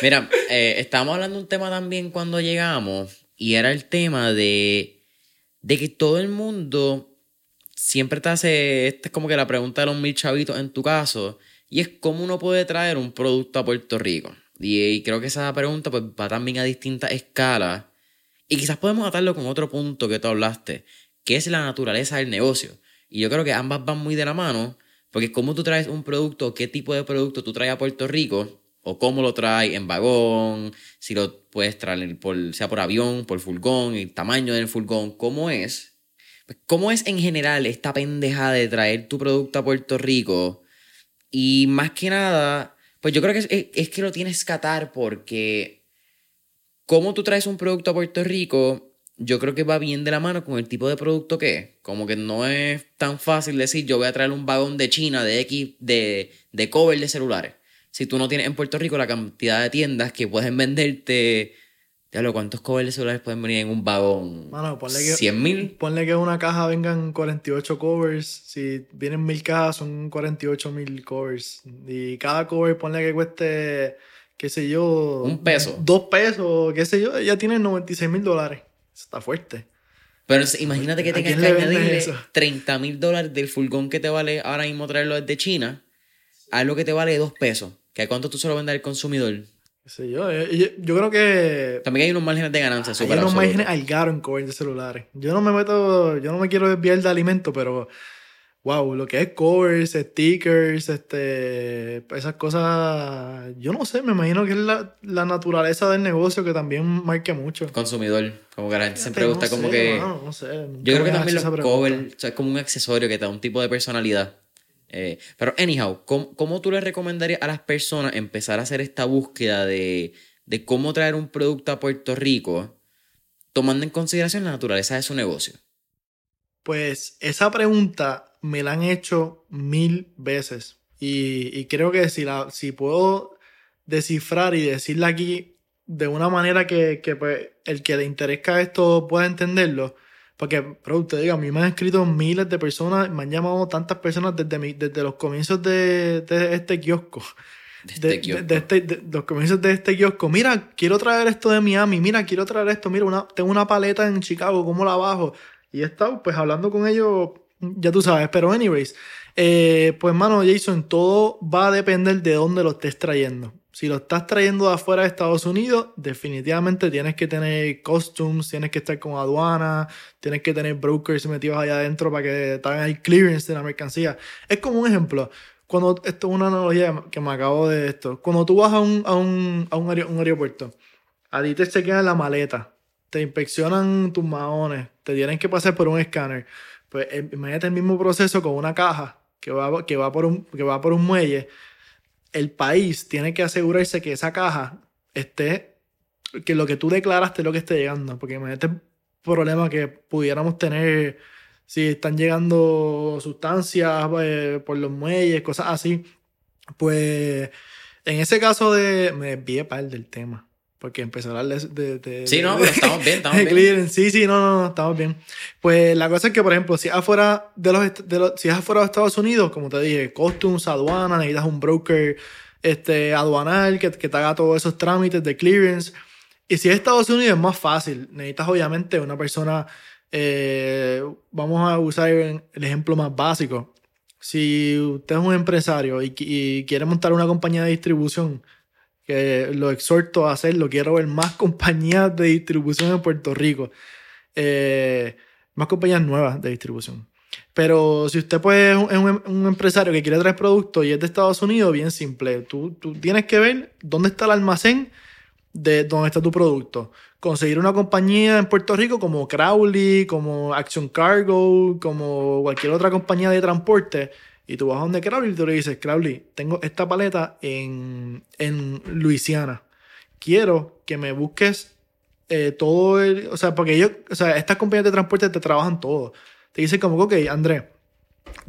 Mira, eh, estábamos hablando de un tema también cuando llegamos y era el tema de, de que todo el mundo siempre te hace, esta es como que la pregunta de los mil chavitos en tu caso, y es cómo uno puede traer un producto a Puerto Rico. Y, creo que esa pregunta pues, va también a distintas escalas. Y quizás podemos atarlo con otro punto que tú hablaste, que es la naturaleza del negocio. Y yo creo que ambas van muy de la mano, porque cómo tú traes un producto, qué tipo de producto tú traes a Puerto Rico, o cómo lo traes en vagón, si lo puedes traer por, sea por avión, por furgón, el tamaño del furgón, cómo es, ¿Cómo es en general esta pendeja de traer tu producto a Puerto Rico? Y más que nada, pues yo creo que es, que lo tienes que atar porque cómo tú traes un producto a Puerto Rico, yo creo que va bien de la mano con el tipo de producto que es. Como que no es tan fácil decir yo voy a traer un vagón de China de X de, de cover de celulares. Si tú no tienes en Puerto Rico la cantidad de tiendas que pueden venderte Diablo, ¿cuántos covers de celulares pueden venir en un vagón? Mano, ponle que, ¿100 mil? Ponle que una caja vengan 48 covers. Si vienen mil cajas, son 48 mil covers. Y cada cover, ponle que cueste, qué sé yo. Un peso. Dos pesos, qué sé yo. Ya tiene 96 mil dólares. Está fuerte. Pero imagínate que tengas que añadirle 30 mil dólares del furgón que te vale ahora mismo traerlo desde China a lo que te vale dos pesos. ¿Que cuánto tú solo vendes al consumidor? Yo, eh, yo, creo que. También hay unos márgenes de ganancia Hay unos márgenes al garo en covers de celulares. Yo no me meto. Yo no me quiero desviar de alimento, pero. Wow, lo que es covers, stickers, este, esas cosas, yo no sé, me imagino que es la, la naturaleza del negocio que también marca mucho. El consumidor, como que la gente siempre gusta como que... No, sé, yo creo que también los covers, es como un accesorio que te da un tipo de personalidad. Eh, pero, anyhow, ¿cómo, tú le recomendarías a las personas empezar a hacer esta búsqueda de, de cómo traer un producto a Puerto Rico, tomando en consideración la naturaleza de su negocio? Pues esa pregunta me la han hecho mil veces. Y, creo que si, la, si puedo descifrar y decirle aquí de una manera que, pues, el que le interesa esto pueda entenderlo, porque, pero te diga, a mí me han escrito miles de personas, me han llamado tantas personas desde, desde los comienzos de, este kiosco. De, este este, los comienzos de este kiosco. Mira, quiero traer esto de Miami. Mira, quiero traer esto. Mira, una, tengo una paleta en Chicago. ¿Cómo la bajo? Y he estado pues hablando con ellos, ya tú sabes. Pero, anyways, eh, pues, mano, Jason, todo va a depender de dónde lo estés trayendo. Si lo estás trayendo de afuera de Estados Unidos, definitivamente tienes que tener costumes, tienes que estar con aduana, tienes que tener brokers metidos allá adentro para que te hagan el clearance de la mercancía. Es como un ejemplo. Cuando, esto es una analogía que me acabo de esto. Cuando tú vas a un, a un, a un, aeropuerto, a ti te chequean la maleta, te inspeccionan tus maones, te tienen que pasar por un escáner. Pues eh, imagínate el mismo proceso con una caja que va, que va, por, un, que va por un muelle el país tiene que asegurarse que esa caja esté, que lo que tú declaraste es lo que esté llegando, porque este problema que pudiéramos tener si están llegando sustancias eh, por los muelles, cosas así, pues en ese caso de... Me desvié para el del tema. Porque empezó a hablar de, Sí, no, pero estamos bien, estamos bien. Sí, sí, no, no, no, estamos bien. Pues la cosa es que, por ejemplo, si es afuera de los, de los, si es afuera de Estados Unidos, como te dije, costumes, aduana, necesitas un broker este, aduanal que, que te haga todos esos trámites de clearance. Y si es Estados Unidos es más fácil. Necesitas obviamente una persona, eh, vamos a usar el ejemplo más básico. Si usted es un empresario y, y quiere montar una compañía de distribución, que lo exhorto a hacerlo. Quiero ver más compañías de distribución en Puerto Rico. Eh, más compañías nuevas de distribución. Pero si usted pues, es un, empresario que quiere traer productos y es de Estados Unidos, bien simple. Tú, tú tienes que ver dónde está el almacén de dónde está tu producto. Conseguir una compañía en Puerto Rico como Crowley, como Action Cargo, como cualquier otra compañía de transporte y tú vas a donde Crowley y tú le dices, Crowley, tengo esta paleta en, en Luisiana. Quiero que me busques eh, todo el... O sea, porque ellos, o sea, estas compañías de transporte te trabajan todo. Te dicen como, ok, André,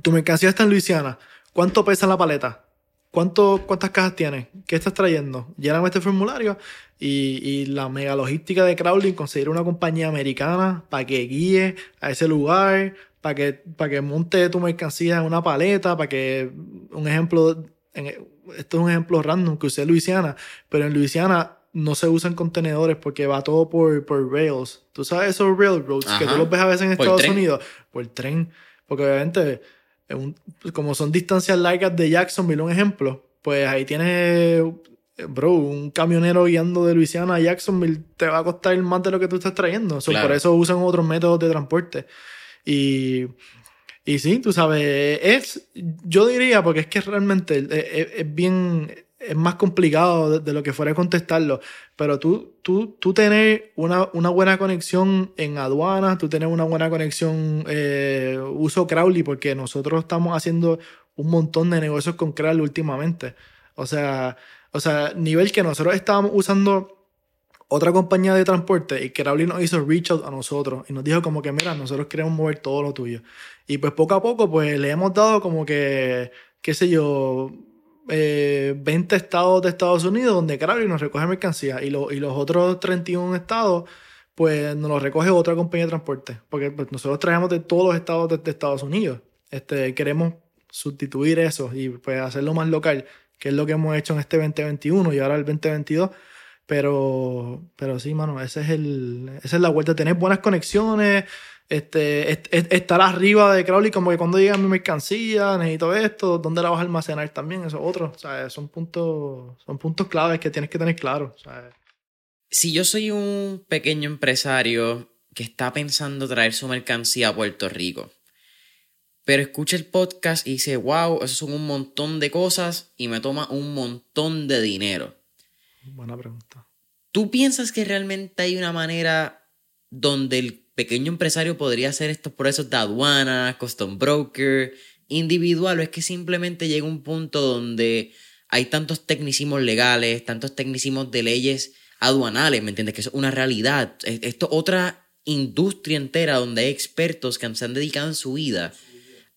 tu mercancía está en Luisiana. ¿Cuánto pesa la paleta? ¿Cuánto, ¿Cuántas cajas tienes? ¿Qué estás trayendo? Lléname este formulario y, y, la mega logística de Crowley, conseguir una compañía americana para que guíe a ese lugar, para que, para que monte tu mercancía en una paleta, para que, un ejemplo, esto es un ejemplo random que usé en Luisiana, pero en Luisiana no se usan contenedores porque va todo por, por rails. Tú sabes esos railroads que tú los ves a veces en Estados Unidos, por tren, porque obviamente, como son distancias largas de Jacksonville, un ejemplo, pues ahí tienes bro, un camionero guiando de Luisiana a Jacksonville te va a costar más de lo que tú estás trayendo. Por eso usan otros métodos de transporte. Y, y sí, tú sabes, es, yo diría, porque es que realmente es, bien, es más complicado de, lo que fuera contestarlo, pero tú, tú, tú tener una, una buena conexión en aduanas, tú tener una buena conexión, eh, uso Crowley, porque nosotros estamos haciendo un montón de negocios con Crowley últimamente. O sea, o sea, nivel que nosotros estábamos usando otra compañía de transporte y Crowley nos hizo reach out a nosotros y nos dijo como que, mira, nosotros queremos mover todo lo tuyo. Y pues poco a poco, pues le hemos dado como que, qué sé yo, 20 eh, estados de Estados Unidos donde Crowley nos recoge mercancía y, y los otros 31 estados, pues nos los recoge otra compañía de transporte. Porque pues, nosotros traemos de todos los estados de, Estados Unidos. Este, queremos sustituir eso y pues hacerlo más local, que es lo que hemos hecho en este 2021 y ahora el 2022 pero, pero sí, mano, ese es el, esa es la vuelta. Tener buenas conexiones, este, estar arriba de Crowley, como que cuando llega mi mercancía, necesito esto, dónde la vas a almacenar también, eso otro. O sea, son puntos, son puntos claves que tienes que tener claro. Si yo soy un pequeño empresario que está pensando traer su mercancía a Puerto Rico, pero escucha el podcast y dice, wow, eso son un montón de cosas y me toma un montón de dinero. Buena pregunta. ¿Tú piensas que realmente hay una manera donde el pequeño empresario podría hacer estos procesos de aduana, custom broker, individual, o es que simplemente llega un punto donde hay tantos tecnicismos legales, tantos tecnicismos de leyes aduanales, ¿me entiendes? Que es una realidad. Esto es otra industria entera donde hay expertos que se han dedicado en su vida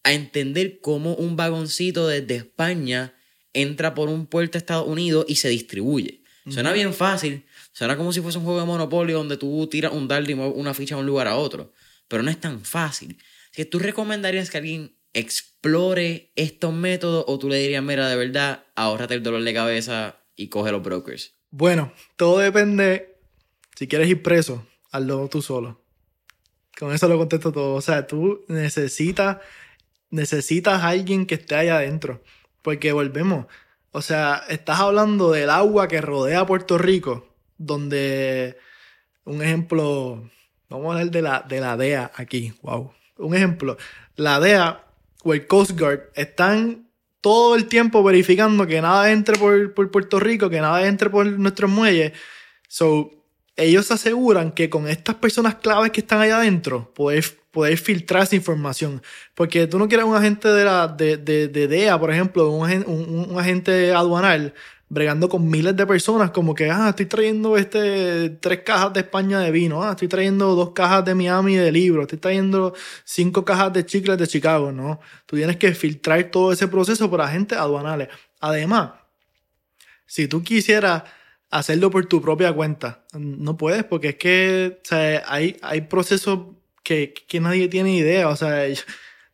a entender cómo un vagoncito desde España entra por un puerto a Estados Unidos y se distribuye. Suena bien fácil, suena como si fuese un juego de Monopoly donde tú tiras un dardo y mueves una ficha de un lugar a otro, pero no es tan fácil. Si tú recomendarías que alguien explore estos métodos o tú le dirías, mira, de verdad, ahórrate el dolor de cabeza y coge los brokers? Bueno, todo depende. Si quieres ir preso, hazlo tú solo. Con eso lo contesto todo. O sea, tú necesitas, necesitas a alguien que esté allá adentro. Porque volvemos. O sea, estás hablando del agua que rodea Puerto Rico, donde un ejemplo, vamos a hablar de la, de la DEA aquí, wow. Un ejemplo, la DEA o el Coast Guard están todo el tiempo verificando que nada entre por, por Puerto Rico, que nada entre por nuestros muelles. So, ellos aseguran que con estas personas claves que están allá adentro, poder, poder filtrar esa información. Porque tú no quieres un agente de la de, de, de DEA, por ejemplo, un, un, un agente aduanal bregando con miles de personas, como que, ah, estoy trayendo este, tres cajas de España de vino, ah, estoy trayendo dos cajas de Miami de libros, estoy trayendo cinco cajas de chicles de Chicago, ¿no? Tú tienes que filtrar todo ese proceso por agentes aduanales. Además, si tú quisieras hacerlo por tu propia cuenta, no puedes, porque es que, o sea, hay, hay procesos que, que nadie tiene idea, o sea,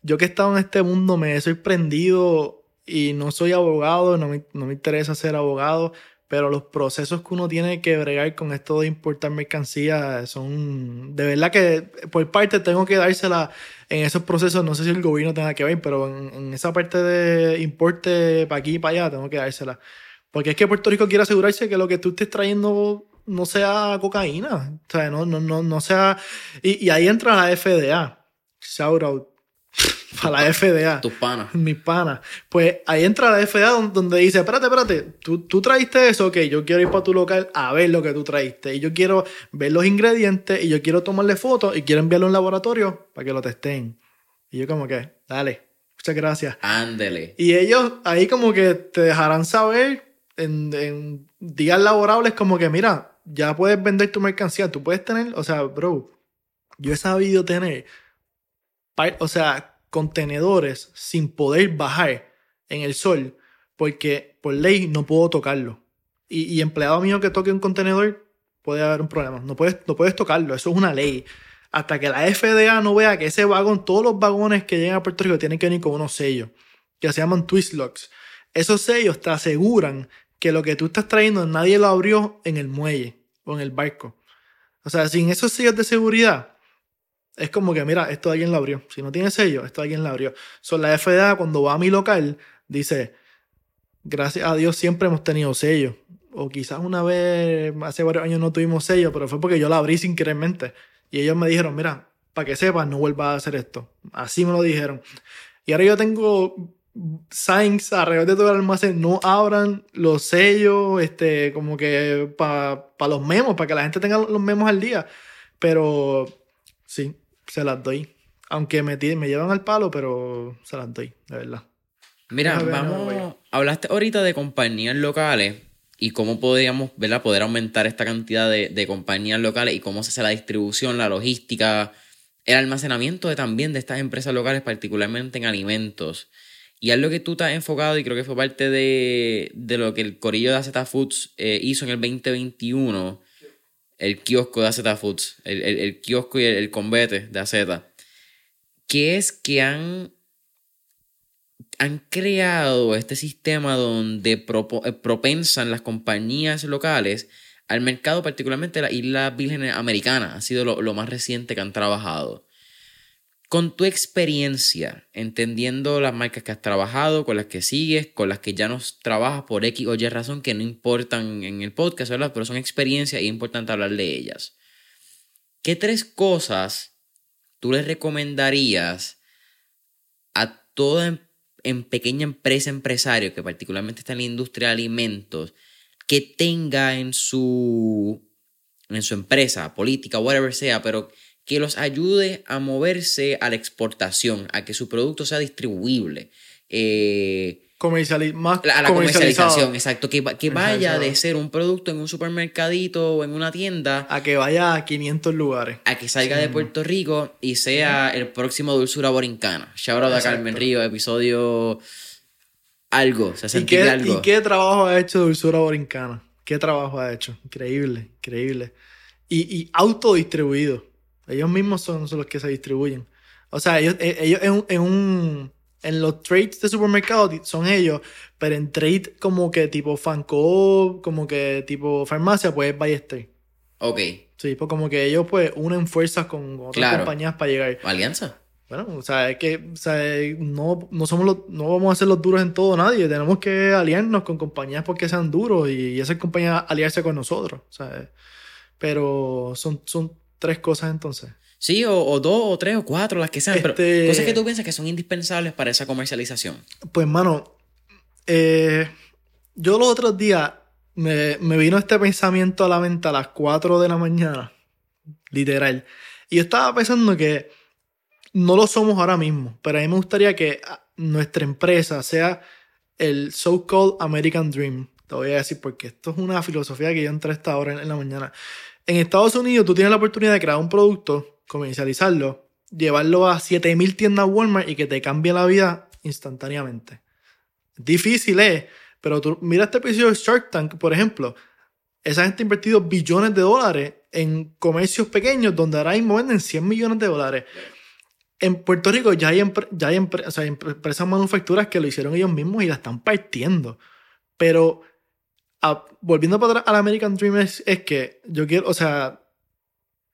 yo que he estado en este mundo me he sorprendido y no soy abogado, no me, no me, interesa ser abogado, pero los procesos que uno tiene que bregar con esto de importar mercancía son, de verdad que por parte tengo que dársela en esos procesos, no sé si el gobierno tenga que ver, pero en, esa parte de importe para aquí y para allá tengo que dársela. Porque es que Puerto Rico quiere asegurarse que lo que tú estés trayendo no sea cocaína, o sea, no, no, no, no sea... Y, y ahí entra la FDA. Shout out para la FDA. Tus panas. Mis panas. Pues ahí entra la FDA donde dice, espérate, espérate, ¿tú, tú traíste eso, ok, yo quiero ir para tu local a ver lo que tú traíste. Y yo quiero ver los ingredientes y yo quiero tomarle fotos y quiero enviarlo a un laboratorio para que lo testen. Y yo como que, dale, muchas gracias. Ándele. Y ellos ahí como que te dejarán saber en, en días laborables como que, mira, ya puedes vender tu mercancía, tú puedes tener, o sea, bro, yo he sabido tener, o sea, contenedores sin poder bajar en el sol porque por ley no puedo tocarlo. Y, y, empleado mío que toque un contenedor puede haber un problema. No puedes, no puedes tocarlo, eso es una ley. Hasta que la FDA no vea que ese vagón, todos los vagones que llegan a Puerto Rico tienen que venir con unos sellos que se llaman twist locks. Esos sellos te aseguran que lo que tú estás trayendo nadie lo abrió en el muelle o en el barco. O sea, sin esos sellos de seguridad, es como que, mira, esto alguien lo abrió. Si no tiene sello, esto alguien lo abrió. Son la FDA, cuando va a mi local, dice, gracias a Dios siempre hemos tenido sello. O quizás una vez, hace varios años no tuvimos sello, pero fue porque yo la abrí sin querermente. Y ellos me dijeron, mira, para que sepas, no vuelvas a hacer esto. Así me lo dijeron. Y ahora yo tengo signs alrededor de todo el almacén. No abran los sellos, este, como que para los memos, para que la gente tenga los memos al día. Pero sí, se las doy. Aunque me, me llevan al palo, pero se las doy, de verdad. Mira, vamos. Hablaste ahorita de compañías locales y cómo podríamos ¿verdad? poder aumentar esta cantidad de, de, compañías locales y cómo se hace la distribución, la logística, el almacenamiento de, también de estas empresas locales, particularmente en alimentos. Y algo que tú has enfocado y creo que fue parte de, de lo que el corillo de AZ Foods eh, hizo en el 2021 el kiosco de AZ Foods, el, el, kiosco y el, el, convete de AZ, que es que han, han creado este sistema donde eh, propensan las compañías locales al mercado, particularmente la isla Virgen Americana, ha sido lo más reciente que han trabajado. Con tu experiencia, entendiendo las marcas que has trabajado, con las que sigues, con las que ya no trabajas por X o Y razón que no importan en el podcast, ¿verdad? Pero son experiencias y es importante hablar de ellas. ¿Qué tres cosas tú les recomendarías a toda en pequeña empresa, empresario, que particularmente está en la industria de alimentos, que tenga en su, en su empresa, política, whatever sea, pero que los ayude a moverse a la exportación, a que su producto sea distribuible. Eh, más La, comercialización, exacto. Que, que vaya de ser un producto en un supermercadito o en una tienda A que vaya a 500 lugares. a que salga de Puerto Rico y sea el próximo Dulzura Borincana. Shout out a. Carmen Río, episodio algo, ¿Y 60 y qué, algo. ¿Y qué trabajo ha hecho Dulzura Borincana? ¿Qué trabajo ha hecho? Increíble, increíble. Y, y autodistribuido. Ellos mismos son, son los que se distribuyen. O sea, ellos, eh, ellos en, en un... En los trades de supermercado son ellos, pero en trade como que tipo Fanco, como que tipo farmacia, pues es Ballester. Ok, Sí, pues como que ellos pues unen fuerzas con otras Claro. compañías para llegar. alianza. Bueno, o sea, es que o sea, no, no, somos los, no vamos a ser los duros en todo nadie. Tenemos que aliarnos con compañías porque sean duros y esas compañías aliarse con nosotros. O sea, pero son, son tres cosas entonces. Sí, o, o dos, o tres, o cuatro, las que sean, Este- pero cosas que tú piensas que son indispensables para esa comercialización. Pues, mano, eh, yo los otros días me, me vino este pensamiento a la mente a las 4 de la mañana, literal. Y yo estaba pensando que no lo somos ahora mismo, pero a mí me gustaría que ah, nuestra empresa sea el so-called American Dream. Te voy a decir porque esto es una filosofía que yo entré a esta hora en, en la mañana. En Estados Unidos tú tienes la oportunidad de crear un producto, comercializarlo, llevarlo a 7000 tiendas Walmart y que te cambie la vida instantáneamente. Difícil es, pero tú mira este episodio de Shark Tank, por ejemplo. Esa gente ha invertido billones de dólares en comercios pequeños donde ahora mismo venden 100 millones de dólares. En Puerto Rico ya hay, ya hay empre- empresas manufacturas que lo hicieron ellos mismos y la están partiendo. Pero a- volviendo para atrás al American Dream es, es que yo quiero, o sea,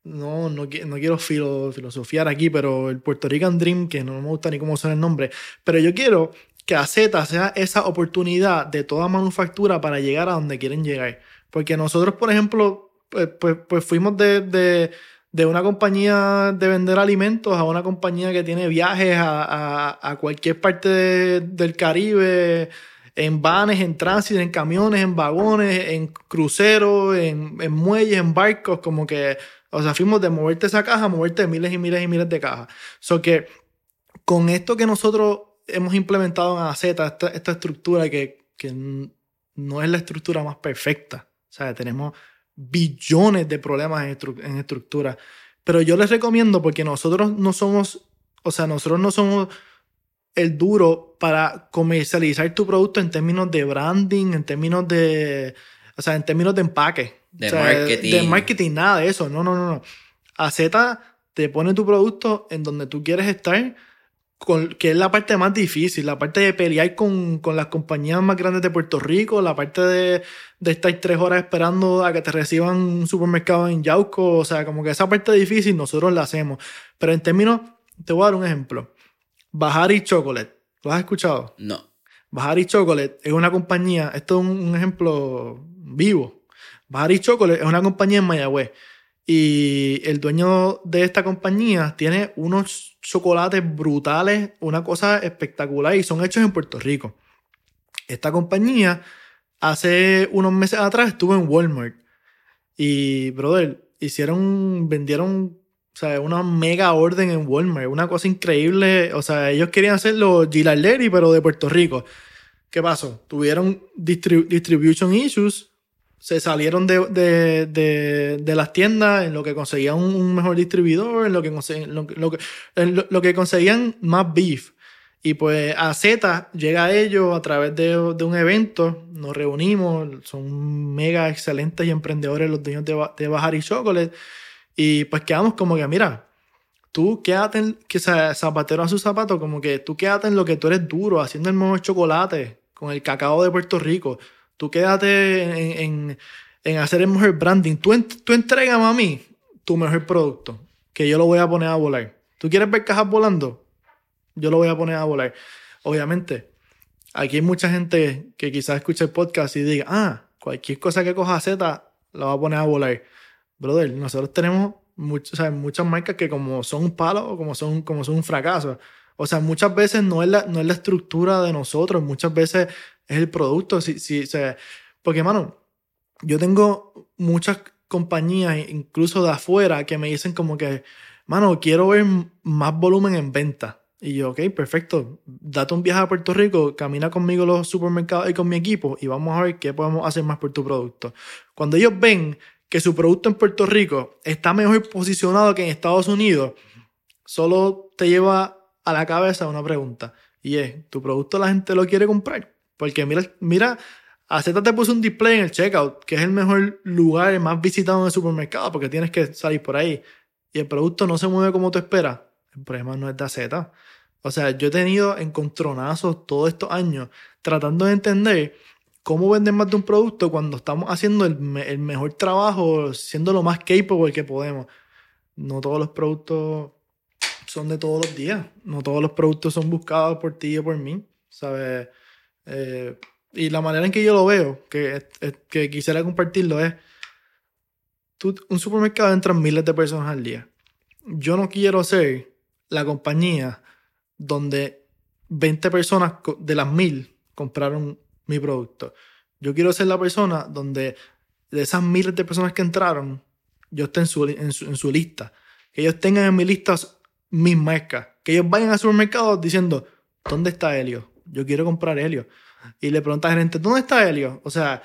no, no, no quiero filo- filosofiar aquí, pero el Puerto Rican Dream, que no me gusta ni cómo suena el nombre, pero yo quiero que AZ sea esa oportunidad de toda manufactura para llegar a donde quieren llegar. Porque nosotros, por ejemplo, pues, pues, pues fuimos de, de, de una compañía de vender alimentos a una compañía que tiene viajes a, a- a cualquier parte de- del Caribe, en vanes, en tránsito, en camiones, en vagones, en cruceros, en, muelles, en barcos, como que, o sea, fuimos de moverte esa caja moverte miles y miles y miles de cajas. So que con esto que nosotros hemos implementado en AZ, esta, esta estructura que, que no es la estructura más perfecta. O sea, tenemos billones de problemas en, en estructura. Pero yo les recomiendo porque nosotros no somos, o sea, nosotros no somos el duro para comercializar tu producto en términos de branding, en términos de, o sea, en términos de empaque. De O sea, marketing. De marketing, nada de eso. No, no, no, no. AZ te pone tu producto en donde tú quieres estar, con, que es la parte más difícil, la parte de pelear con, con las compañías más grandes de Puerto Rico, la parte de, de estar tres horas esperando a que te reciban un supermercado en Yauco, o sea, como que esa parte difícil nosotros la hacemos. Pero en términos, te voy a dar un ejemplo. Bahari Chocolate, ¿lo has escuchado? No. Bahari Chocolate es una compañía, esto es un, ejemplo vivo. Bahari Chocolate es una compañía en Mayagüez. Y el dueño de esta compañía tiene unos chocolates brutales, una cosa espectacular, y son hechos en Puerto Rico. Esta compañía hace unos meses atrás estuvo en Walmart. Y, brother, hicieron, vendieron, o sea, una mega orden en Walmart, una cosa increíble. O sea, ellos querían hacer los Gilardelli, pero de Puerto Rico. ¿Qué pasó? Tuvieron distri- distribution issues, se salieron de, de, de, de las tiendas en lo que conseguían un, un mejor distribuidor, en lo que, conse- lo, lo lo, lo que conseguían más beef. Y pues a Z llega a ellos a través de, un evento, nos reunimos, son mega excelentes y emprendedores los dueños de, de Bajar y Chocolate. Y pues quedamos como que, mira, tú quédate en, que zapatero a su zapato, como que tú quédate en lo que tú eres duro, haciendo el mejor chocolate, con el cacao de Puerto Rico. Tú quédate en, en, en hacer el mejor branding. Tú, en- tú entrégame a mí tu mejor producto, que yo lo voy a poner a volar. ¿Tú quieres ver cajas volando? Yo lo voy a poner a volar. Obviamente, aquí hay mucha gente que quizás escuche el podcast y diga, ah, cualquier cosa que coja Z la va a poner a volar. Brother, nosotros tenemos much- o sea, muchas marcas que como son un palo o como son, como son un fracaso. O sea, muchas veces no es la, no es la estructura de nosotros, muchas veces es el producto. Si, si, o sea, porque, mano, yo tengo muchas compañías, incluso de afuera, que me dicen como que, mano, quiero ver más volumen en venta. Y yo, ok, perfecto, date un viaje a Puerto Rico, camina conmigo los supermercados y con mi equipo y vamos a ver qué podemos hacer más por tu producto. Cuando ellos ven que su producto en Puerto Rico está mejor posicionado que en Estados Unidos, solo te lleva a la cabeza una pregunta. Y es, ¿tu producto la gente lo quiere comprar? Porque mira, mira, Z te puso un display en el checkout, que es el mejor lugar, el más visitado en el supermercado, porque tienes que salir por ahí. Y el producto no se mueve como tú esperas. El problema no es de Z. O sea, yo he tenido encontronazos todos estos años tratando de entender cómo vender más de un producto cuando estamos haciendo el, mejor trabajo, siendo lo más capable que podemos. No todos los productos son de todos los días. No todos los productos son buscados por ti o por mí. ¿Sabes? Eh, y la manera en que yo lo veo, que, que quisiera compartirlo, es: tú, un supermercado entran miles de personas al día. Yo no quiero ser la compañía donde 20 personas de las mil compraron mi producto. Yo quiero ser la persona donde de esas miles de personas que entraron, yo esté en su, en su, lista. Que ellos tengan en mi lista mis marcas. Que ellos vayan al supermercado diciendo, ¿dónde está Helio? Yo quiero comprar Helio. Y le pregunta al gerente, ¿dónde está Helio? O sea,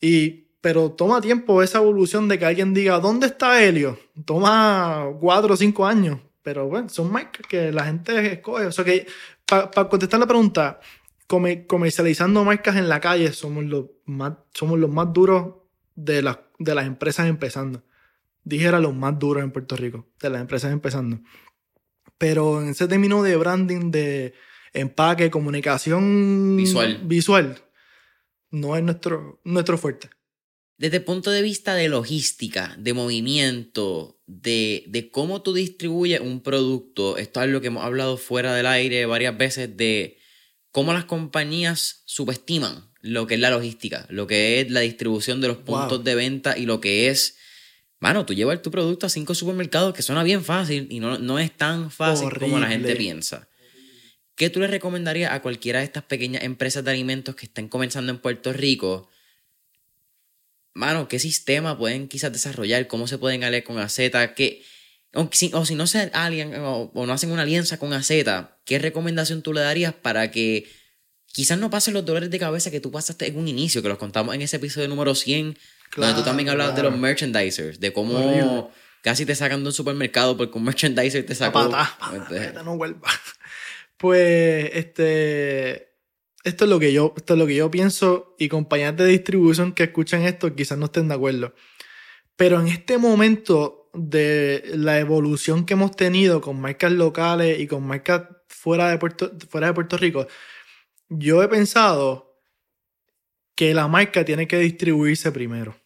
y, pero toma tiempo esa evolución de que alguien diga, ¿dónde está Helio? Toma cuatro o cinco años. Pero bueno, son marcas que la gente escoge. O sea que, para contestar la pregunta, comercializando marcas en la calle somos los más, somos los más duros de, las de las empresas empezando. Dijera los más duros en Puerto Rico, de las empresas empezando. Pero en ese término de branding, de empaque, comunicación visual, visual no es nuestro, nuestro fuerte. Desde el punto de vista de logística, de movimiento, de, de, cómo tú distribuyes un producto, esto es algo que hemos hablado fuera del aire varias veces, de cómo las compañías subestiman lo que es la logística, lo que es la distribución de los puntos de venta y lo que es, mano, tú llevas tu producto a cinco supermercados que suena bien fácil y no, no es tan fácil como la gente piensa. ¿Qué tú le recomendarías a cualquiera de estas pequeñas empresas de alimentos que estén comenzando en Puerto Rico? Mano, ¿qué sistema pueden quizás desarrollar? ¿Cómo se pueden aliar con AZ? ¿Qué, o si, no se alían o, no hacen una alianza con AZ, ¿qué recomendación tú le darías para que quizás no pasen los dolores de cabeza que tú pasaste en un inicio, que los contamos en ese episodio número 100, donde tú también hablabas de los merchandisers, de cómo casi te sacan de un supermercado porque un merchandiser te sacó. no vuelva. Pues, este. Esto es lo que yo, esto es lo que yo pienso y compañías de distribución que escuchan esto quizás no estén de acuerdo. Pero en este momento de la evolución que hemos tenido con marcas locales y con marcas fuera de Puerto, fuera de Puerto Rico, yo he pensado que la marca tiene que distribuirse primero.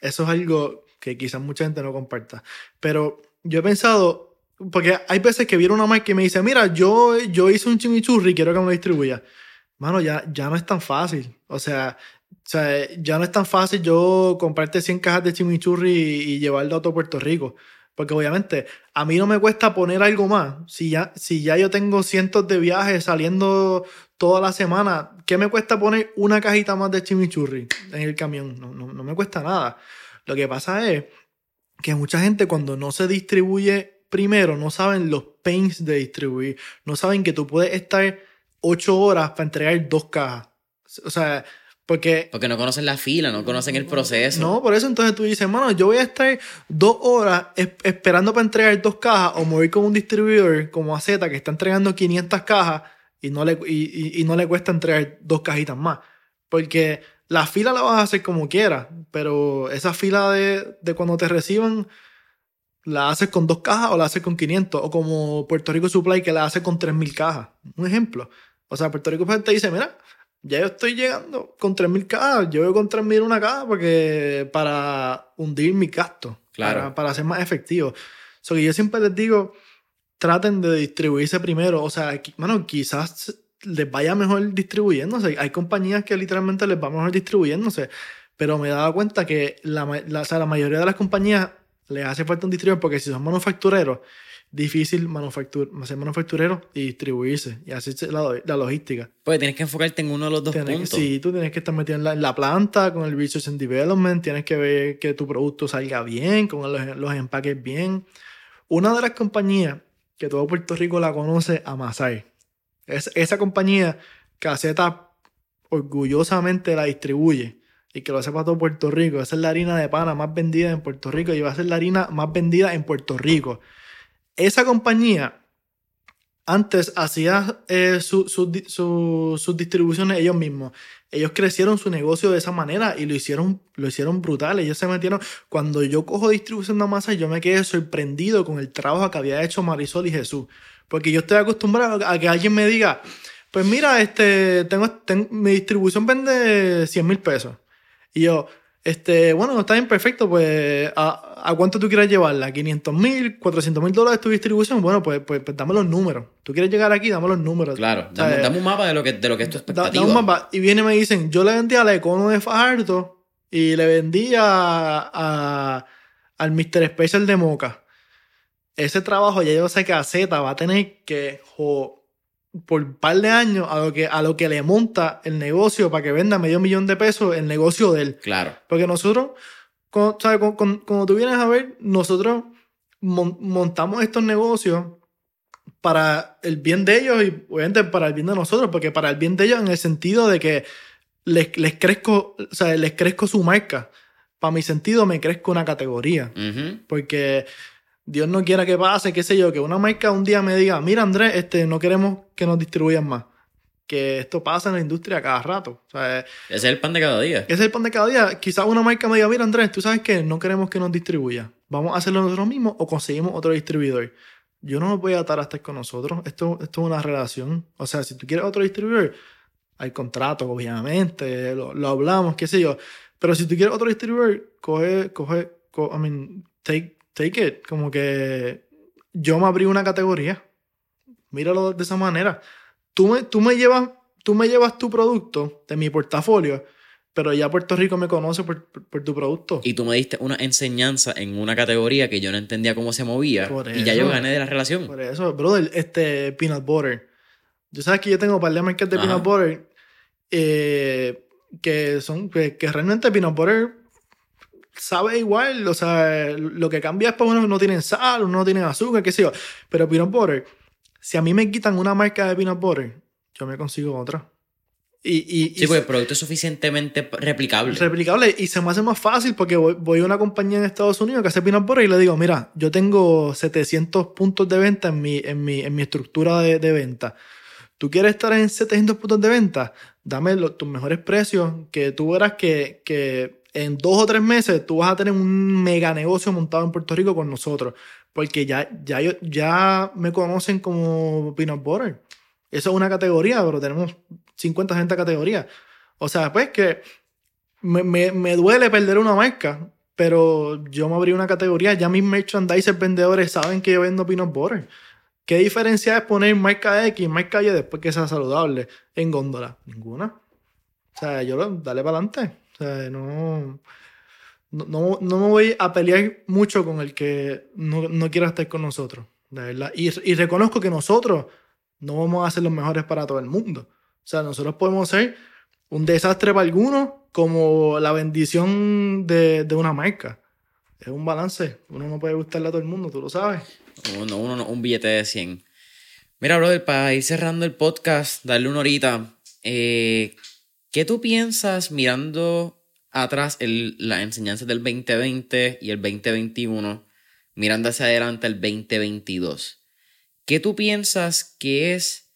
Eso es algo que quizás mucha gente no comparta. Pero yo he pensado, porque hay veces que viene una marca y me dice, mira, yo, yo hice un chimichurri quiero que me distribuya. Mano, ya, ya no es tan fácil. O sea, o sea, ya no es tan fácil yo comprarte 100 cajas de chimichurri y, llevarlo a todo Puerto Rico. Porque obviamente a mí no me cuesta poner algo más. Si ya, si ya yo tengo cientos de viajes saliendo toda la semana, ¿qué me cuesta poner una cajita más de chimichurri en el camión? No, no, no me cuesta nada. Lo que pasa es que mucha gente cuando no se distribuye primero, no saben los pains de distribuir. No saben que tú puedes estar 8 horas para entregar dos cajas. O sea, porque, Porque no conocen la fila, no conocen el proceso. No, por eso entonces tú dices, mano, yo voy a estar dos horas esperando para entregar dos cajas o mover con un distribuidor como AZ que está entregando 500 cajas y no le, y, no le cuesta entregar dos cajitas más. Porque la fila la vas a hacer como quieras, pero esa fila de, de cuando te reciban la haces con dos cajas o la haces con 500 o como Puerto Rico Supply que la hace con 3.000 cajas. Un ejemplo. O sea, Puerto Rico te dice, mira, ya yo estoy llegando con 3.000 cajas. Yo voy con 3.000 una caja porque para hundir mi gasto. Claro. Para, ser más efectivo. So que yo siempre les digo, traten de distribuirse primero. O sea, bueno, quizás les vaya mejor distribuyéndose. Hay compañías que literalmente les va mejor distribuyéndose. Pero me he dado cuenta que la, la, la mayoría de las compañías les hace falta un distribuidor porque si son manufactureros, difícil manufactur ser manufacturero y distribuirse y hacer la, la, logística. Pues tienes que enfocarte en uno de los dos puntos. sí, tú tienes que estar metido en la, planta con el Research and Development, tienes que ver que tu producto salga bien, con los, los empaques bien. Una de las compañías que todo Puerto Rico la conoce, a Masai. Es esa compañía que Aceta orgullosamente la distribuye y que lo sepa todo Puerto Rico. Esa es la harina de pana más vendida en Puerto Rico y va a ser la harina más vendida en Puerto Rico. Esa compañía antes hacía eh, sus distribuciones ellos mismos. Ellos crecieron su negocio de esa manera y lo hicieron, lo hicieron brutal. Ellos se metieron. Cuando yo cojo distribución de masa, yo me quedé sorprendido con el trabajo que había hecho Marisol y Jesús. Porque yo estoy acostumbrado a que alguien me diga, pues mira, este, tengo, mi distribución vende 100 mil pesos. Y yo, este, bueno, está bien, perfecto, pues, ¿a, cuánto tú quieres llevarla? ¿500 mil? ¿400 mil dólares tu distribución? Bueno, pues, pues, pues, dame los números. Tú quieres llegar aquí, dame los números. Claro, dame, un mapa de lo que, de lo que es tu expectativa. Dame un mapa. Y viene y me dicen, yo le vendía a la Econo de Fajardo y le vendía a, al Mr. Special de Moca. Ese trabajo ya yo sé que a Z va a tener que por un par de años a lo que, a lo que le monta el negocio para que venda medio millón de pesos el negocio de él. Claro. Porque nosotros, cuando, ¿sabes? cuando, tú vienes a ver, nosotros montamos estos negocios para el bien de ellos y obviamente para el bien de nosotros, porque para el bien de ellos en el sentido de que les, les crezco, o sea, les crezco su marca. Para mi sentido, me crezco una categoría. Porque Dios no quiera que pase, qué sé yo, que una marca un día me diga, mira Andrés, este, no queremos que nos distribuyan más. Que esto pasa en la industria cada rato. ese es el pan de cada día. Ese es el pan de cada día. Quizás una marca me diga, mira Andrés, tú sabes que no queremos que nos distribuya. Vamos a hacerlo nosotros mismos o conseguimos otro distribuidor. Yo no me voy a atar a estar con nosotros. Esto, esto es una relación. O sea, si tú quieres otro distribuidor, hay contratos, obviamente, lo, lo hablamos, qué sé yo. Pero si tú quieres otro distribuidor, coge, coge, I mean, take, take it. Como que yo me abrí una categoría. Míralo de esa manera. Tú me, tú me, llevas, tú me llevas tu producto de mi portafolio, pero ya Puerto Rico me conoce por, tu producto. Y tú me diste una enseñanza en una categoría que yo no entendía cómo se movía. y ya yo gané de la relación. Por eso, brother, este peanut butter. Yo sabes que yo tengo un par de marcas de peanut butter eh, que son que, que realmente peanut butter sabe igual, o sea, lo que cambia es que uno no tienen sal, uno no tiene azúcar, qué sé yo. Pero peanut butter, si a mí me quitan una marca de peanut butter, yo me consigo otra. Y, y, sí, porque el producto es suficientemente replicable. Replicable y se me hace más fácil porque voy, a una compañía en Estados Unidos que hace peanut butter y le digo, mira, yo tengo 700 puntos de venta en mi, en mi, en mi estructura de, de venta. ¿Tú quieres estar en 700 puntos de venta? Dame tus mejores precios, que tú verás que, que en dos o tres meses tú vas a tener un mega negocio montado en Puerto Rico con nosotros. Porque ya, ya, ya me conocen como peanut butter. Eso es una categoría, pero tenemos 50, 60 categorías. O sea, pues que me, me, me, duele perder una marca, pero yo me abrí una categoría. Ya mis merchandisers vendedores saben que yo vendo peanut butter. ¿Qué diferencia es poner marca X, marca Y después que sea saludable en góndola? Ninguna. O sea, yo lo, dale para adelante no, no, no, me voy a pelear mucho con el que no, no quiera estar con nosotros, de verdad. Y, y, reconozco que nosotros no vamos a ser los mejores para todo el mundo. O sea, nosotros podemos ser un desastre para algunos como la bendición de, de una marca. Es un balance. Uno no puede gustarle a todo el mundo, tú lo sabes. Uno, uno, un billete de 100. Mira, brother, para ir cerrando el podcast, darle una horita. Eh, ¿Qué tú piensas mirando atrás el, la enseñanza del 2020 y el 2021, mirando hacia adelante el 2022? ¿Qué tú piensas que es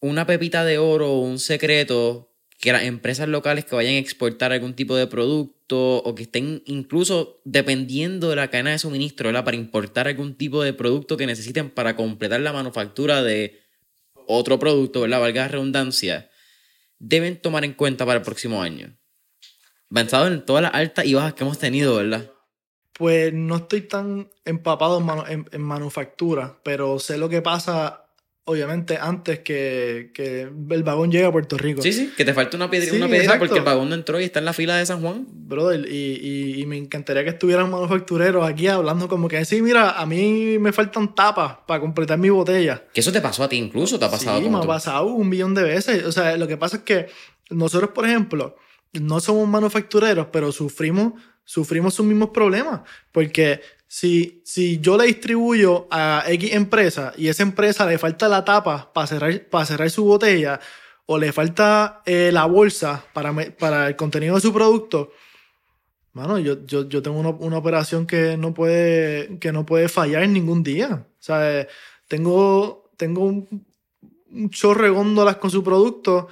una pepita de oro o un secreto que las empresas locales que vayan a exportar algún tipo de producto o que estén incluso dependiendo de la cadena de suministro para importar algún tipo de producto que necesiten para completar la manufactura de otro producto, ¿verdad? Valga la redundancia deben tomar en cuenta para el próximo año? Pensado en todas las altas y bajas que hemos tenido, ¿verdad? Pues no estoy tan empapado en, manufactura, pero sé lo que pasa, obviamente, antes que, el vagón llegue a Puerto Rico. Sí, sí, que te falta una piedra, una piedra porque el vagón no entró y está en la fila de San Juan. Brother, y, me encantaría que estuvieran manufactureros aquí hablando como que, sí, mira, a mí me faltan tapas para completar mi botella. Que eso te pasó a ti incluso, te ha pasado. Sí, me ha pasado un millón de veces. O sea, lo que pasa es que nosotros, por ejemplo, no somos manufactureros, pero sufrimos, sufrimos sus mismos problemas. Porque Si, si yo le distribuyo a X empresa y esa empresa le falta la tapa para cerrar, para cerrar su botella o le falta eh, la bolsa para, para el contenido de su producto, mano, yo, yo, yo tengo una, una, operación que no, puede, que no puede fallar en ningún día. O sea, tengo, tengo un, un chorre góndolas con su producto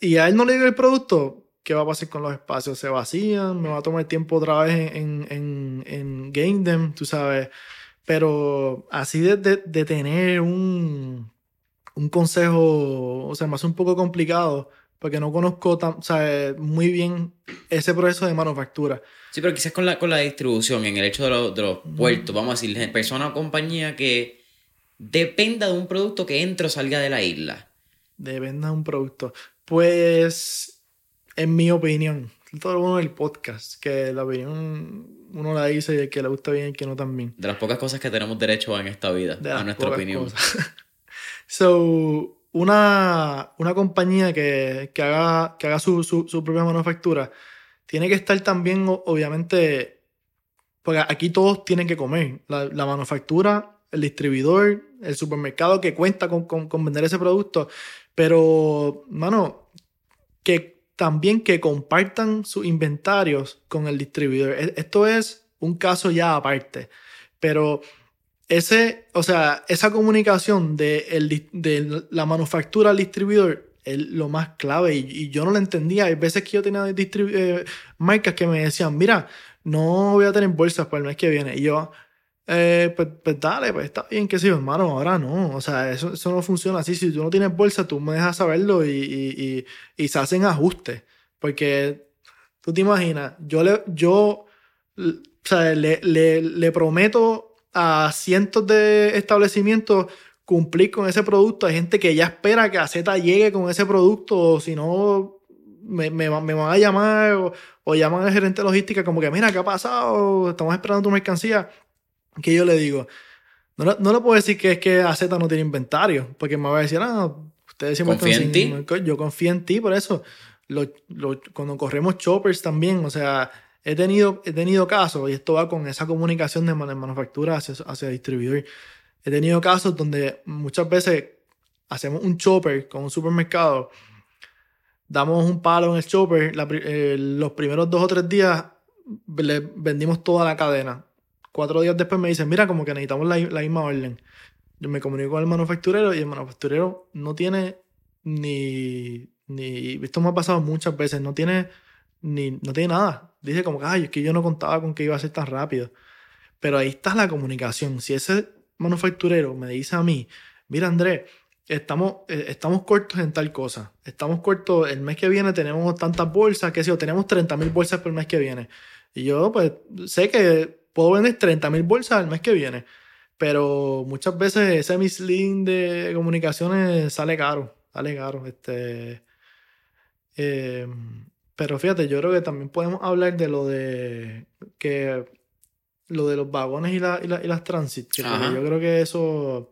y a él no le digo el producto, ¿qué va a pasar con los espacios? ¿Se vacían? ¿Me va a tomar tiempo otra vez en, en, en, game them? Tú sabes. Pero así de, de, tener un, un consejo, o sea, me hace un poco complicado porque no conozco tan, muy bien ese proceso de manufactura. Sí, pero quizás con la, con la distribución, en el hecho de, de los puertos, vamos a decir, persona o compañía que dependa de un producto que entre o salga de la isla. Dependa de un producto. Pues, en mi opinión, todo bueno del podcast, que la opinión uno la dice y el que le gusta bien y el que no también. De las pocas cosas que tenemos derecho en esta vida, a nuestra opinión. so, una, una compañía que, que haga, que haga su, su, su, propia manufactura tiene que estar también, obviamente, porque aquí todos tienen que comer. La, la manufactura, el distribuidor, el supermercado que cuenta con, con, con vender ese producto. Pero, mano, que también que compartan sus inventarios con el distribuidor. E, esto es un caso ya aparte. Pero ese, o sea, esa comunicación de, el, de la manufactura al distribuidor es lo más clave y, yo no lo entendía. Hay veces que yo tenía eh, marcas que me decían, mira, no voy a tener bolsas para el mes que viene. Y yo, eh, pues, pues, dale, pues está bien que sí, hermano, ahora no. O sea, eso, eso no funciona así. Si tú no tienes bolsa, tú me dejas saberlo y, y, y, se hacen ajustes. Porque tú te imaginas, yo le, yo, o sea, le, le, le prometo a cientos de establecimientos cumplir con ese producto. Hay gente que ya espera que Z llegue con ese producto, o si no, me, me, me, van a llamar o, o llaman al gerente de logística como que, mira, ¿qué ha pasado? Estamos esperando tu mercancía que yo le digo, no, no le puedo decir que es que AZ no tiene inventario, porque me va a decir, ah, ustedes siempre confío en ti. Yo confío en ti, por eso. Lo, lo, cuando corremos choppers también, o sea, he tenido, he tenido casos, y esto va con esa comunicación de, manufactura hacia, hacia distribuidor. He tenido casos donde muchas veces hacemos un chopper con un supermercado, damos un palo en el chopper, eh, los primeros dos o tres días le vendimos toda la cadena Cuatro días después me dicen, mira, como que necesitamos la, misma orden. Yo me comunico con el manufacturero y el manufacturero no tiene ni, ni, esto me ha pasado muchas veces, no tiene ni, no tiene nada. Dice como ay, es que yo no contaba con que iba a ser tan rápido. Pero ahí está la comunicación. Si ese manufacturero me dice a mí, mira Andrés, estamos, eh, estamos cortos en tal cosa, estamos cortos, el mes que viene tenemos tantas bolsas, que si o tenemos 30 mil bolsas por el mes que viene. Y yo pues sé que puedo vender 30 mil bolsas el mes que viene. Pero muchas veces ese misleading de comunicaciones sale caro. Sale caro. Este, em, pero fíjate, yo creo que también podemos hablar de lo de que lo de los vagones y, la, y, las transit. yo creo que eso.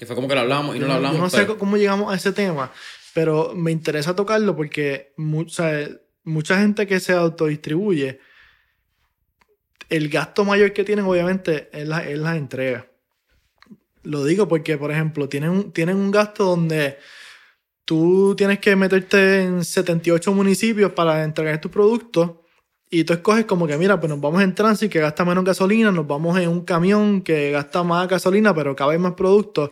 Que fue como que lo hablamos y no lo hablamos. Yo no sé cómo llegamos a ese tema, pero me interesa tocarlo porque mucha gente que se autodistribuye el gasto mayor que tienen, obviamente, es la, es la entrega. Lo digo porque, por ejemplo, tienen, un, tienen un gasto donde tú tienes que meterte en 78 municipios para entregar tus productos y tú escoges como que, mira, pues nos vamos en tránsito que gasta menos gasolina, nos vamos en un camión que gasta más gasolina, pero cabe más productos.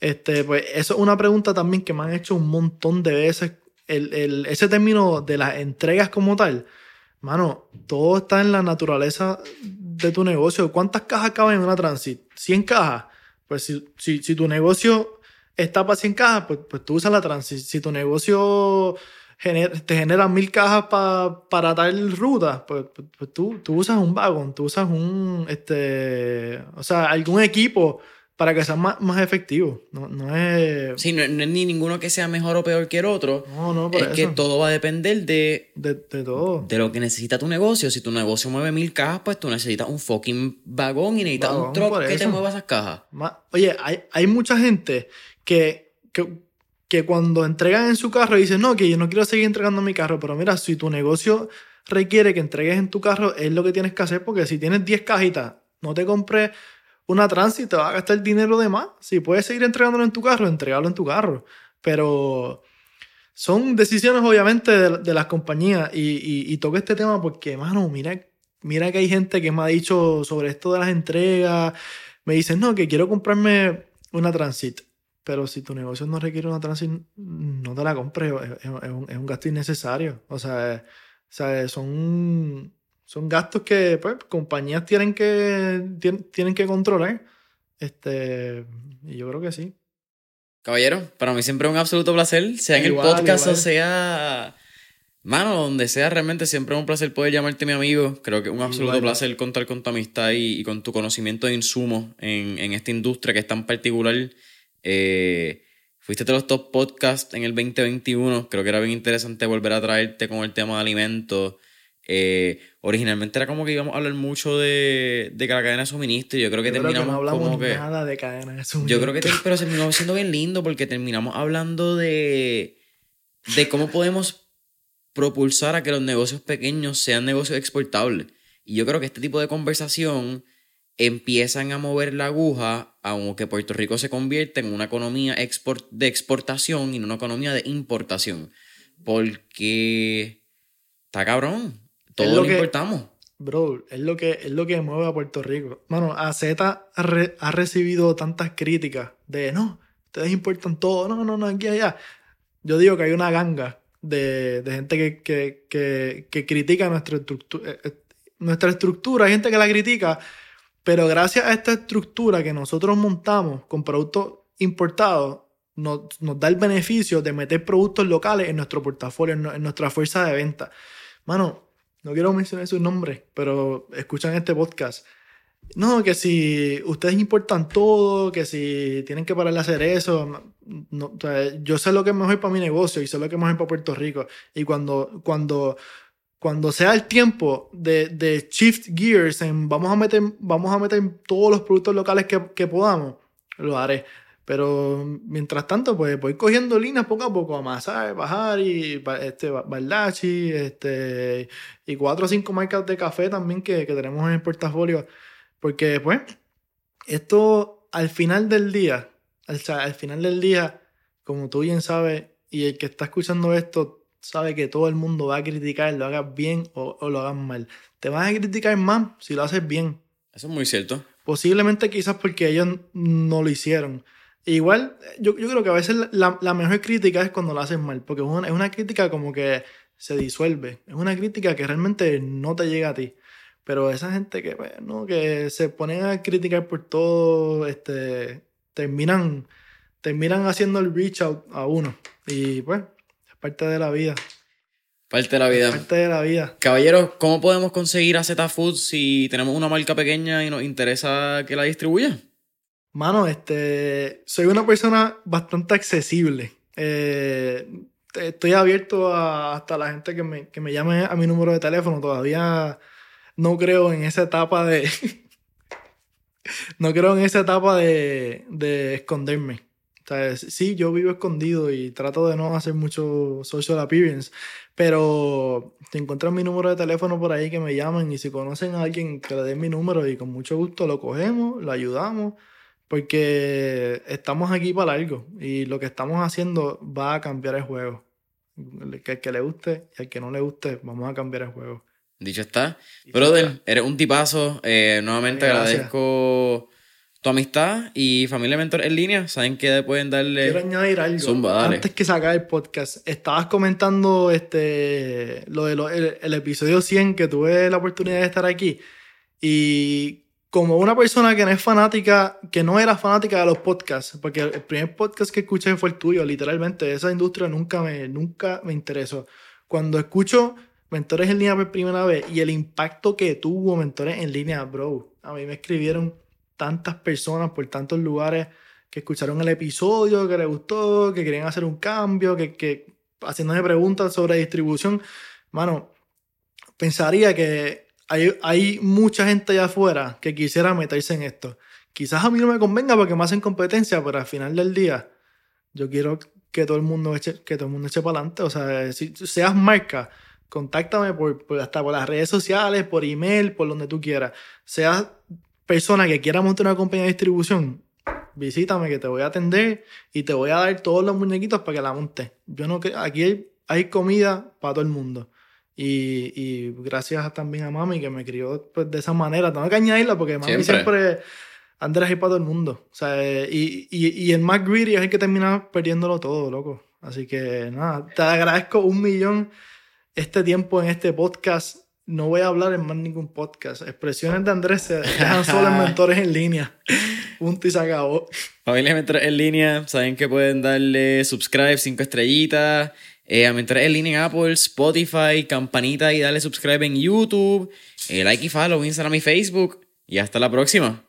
Este, pues eso es una pregunta también que me han hecho un montón de veces. El, el, ese término de las entregas como tal Mano, todo está en la naturaleza de tu negocio. ¿Cuántas cajas caben en una transit? 100 cajas. Pues si, si, tu negocio está para 100 cajas, pues, pues tú usas la transit. Si tu negocio te genera mil cajas para tal ruta, pues, pues, pues, tú, tú usas un vagón, tú usas un, este, o sea, algún equipo para que sea más, más efectivo. No, no es. Sí, no, es ni ninguno que sea mejor o peor que el otro. No, no, por es que todo va a depender de, de. De todo. De lo que necesita tu negocio. Si tu negocio mueve mil cajas, pues tú necesitas un fucking vagón y necesitas un truck que te mueva esas cajas. Oye, hay, hay mucha gente que, que, que cuando entregan en su carro dicen, no, que yo no quiero seguir entregando mi carro. Pero mira, si tu negocio requiere que entregues en tu carro, es lo que tienes que hacer porque si tienes 10 cajitas No te compres una transit, te vas a gastar dinero de más. Si puedes seguir entregándolo en tu carro, entregalo en tu carro. Pero son decisiones obviamente de, las compañías y, y, toco este tema porque, mano, mira, mira que hay gente que me ha dicho sobre esto de las entregas, me dicen, no, que quiero comprarme una transit. Pero si tu negocio no requiere una transit, no te la compres, es, un, gasto innecesario. O sea, o sea son son gastos que pues, compañías tienen que, tienen que controlar. Este, y yo creo que sí. Caballero, para mí siempre es un absoluto placer, sea en el podcast o sea, mano, donde sea, realmente siempre es un placer poder llamarte mi amigo. Creo que es un absoluto placer contar con tu amistad y, con tu conocimiento de insumos en, en, esta industria que es tan particular. Eh, fuiste de los top podcasts en el 2021, creo que era bien interesante volver a traerte con el tema de alimentos. Eh, originalmente era como que íbamos a hablar mucho de, de la cadena de suministro. Y yo creo que terminamos. no hablamos como que, nada de cadena de suministro. Yo creo que. pero terminó siendo bien lindo porque terminamos hablando de. de cómo podemos propulsar a que los negocios pequeños sean negocios exportables. Y yo creo que este tipo de conversación empiezan a mover la aguja aunque Puerto Rico se convierte en una economía export, de exportación y no una economía de importación. Porque está cabrón. Todo lo, importamos. Bro, es lo, que, es lo que mueve a Puerto Rico. Mano, AZ ha, ha recibido tantas críticas de no, ustedes importan todo, no, no, no, aquí allá. Yo digo que hay una ganga de, gente que, que, que, que critica nuestra estructura, eh, eh, nuestra estructura, hay gente que la critica, pero gracias a esta estructura que nosotros montamos con productos importados, nos, nos da el beneficio de meter productos locales en nuestro portafolio, en, en nuestra fuerza de venta. Mano, no quiero mencionar sus nombres, pero escuchan este podcast. No, que si ustedes importan todo, que si tienen que parar de hacer eso, no, yo sé lo que es mejor para mi negocio y sé lo que es mejor para Puerto Rico. Y cuando, cuando, cuando sea el tiempo de, de shift gears en vamos a meter, vamos a meter todos los productos locales que, que podamos, lo haré. Pero mientras tanto, pues voy cogiendo líneas poco a poco, amasar, bajar y este, Bardachi, este, y cuatro o cinco marcas de café también que, que tenemos en el portafolio. Porque, pues, esto al final del día, al, al final del día, como tú bien sabes, y el que está escuchando esto sabe que todo el mundo va a criticar, lo hagas bien o, o lo hagas mal. Te van a criticar más si lo haces bien. Eso es muy cierto. Posiblemente quizás porque ellos no lo hicieron. Igual, yo, yo creo que a veces la, la, mejor crítica es cuando lo haces mal, porque es una, es una crítica como que se disuelve, es una crítica que realmente no te llega a ti. Pero esa gente que, bueno, pues, que se ponen a criticar por todo, este, terminan, terminan haciendo el reach out a uno. Y pues, es parte de la vida. Parte de la vida. Parte de la vida. Caballeros, ¿cómo podemos conseguir a Z Food si tenemos una marca pequeña y nos interesa que la distribuya? Mano, este, soy una persona bastante accesible. Eh, estoy abierto a, hasta la gente que me, que me llame a mi número de teléfono. Todavía no creo en esa etapa de... no creo en esa etapa de, de esconderme. O sea, sí, yo vivo escondido y trato de no hacer mucho social appearance, pero si encuentran mi número de teléfono por ahí que me llamen y si conocen a alguien que le den mi número y con mucho gusto lo cogemos, lo ayudamos porque estamos aquí para algo y lo que estamos haciendo va a cambiar el juego. Que al que le guste y al que no le guste, vamos a cambiar el juego. Dicho está. Brother, eres un tipazo. Eh, nuevamente agradezco tu amistad y familia mentor en línea. Saben que pueden darle. Quiero añadir algo. Antes que sacar el podcast, estabas comentando este lo de el, episodio 100 que tuve la oportunidad de estar aquí. Y como una persona que no es fanática, que no era fanática de los podcasts, porque el primer podcast que escuché fue el tuyo, literalmente, esa industria nunca me, nunca me interesó. Cuando escucho Mentores en línea por primera vez y el impacto que tuvo Mentores en línea, bro, a mí me escribieron tantas personas por tantos lugares que escucharon el episodio, que les gustó, que querían hacer un cambio, que, que haciéndome preguntas sobre distribución. Mano, pensaría que hay, mucha gente allá afuera que quisiera meterse en esto. Quizás a mí no me convenga porque me hacen competencia, pero al final del día yo quiero que todo el mundo eche, que todo el mundo eche para adelante. O sea, si seas marca, contáctame por, hasta por las redes sociales, por email, por donde tú quieras. Seas persona que quiera montar una compañía de distribución, visítame que te voy a atender y te voy a dar todos los muñequitos para que la montes. Yo no aquí hay comida para todo el mundo. Y, y, gracias también a mami que me crió pues, de esa manera. Tengo que añadirla porque mami siempre, Andrés es para todo el mundo. O sea, y, y, y, el más greedy es el que termina perdiéndolo todo, loco. Así que nada, te agradezco un millón este tiempo en este podcast. No voy a hablar en más ningún podcast. Expresiones de Andrés se dejan solo en mentores en línea. Punto y se acabó. Familia Mentores en línea, saben que pueden darle subscribe, cinco estrellitas. Eh, a Mentores en línea en Apple, Spotify, campanita y darle subscribe en YouTube. Eh, like y follow, Instagram y Facebook. Y hasta la próxima.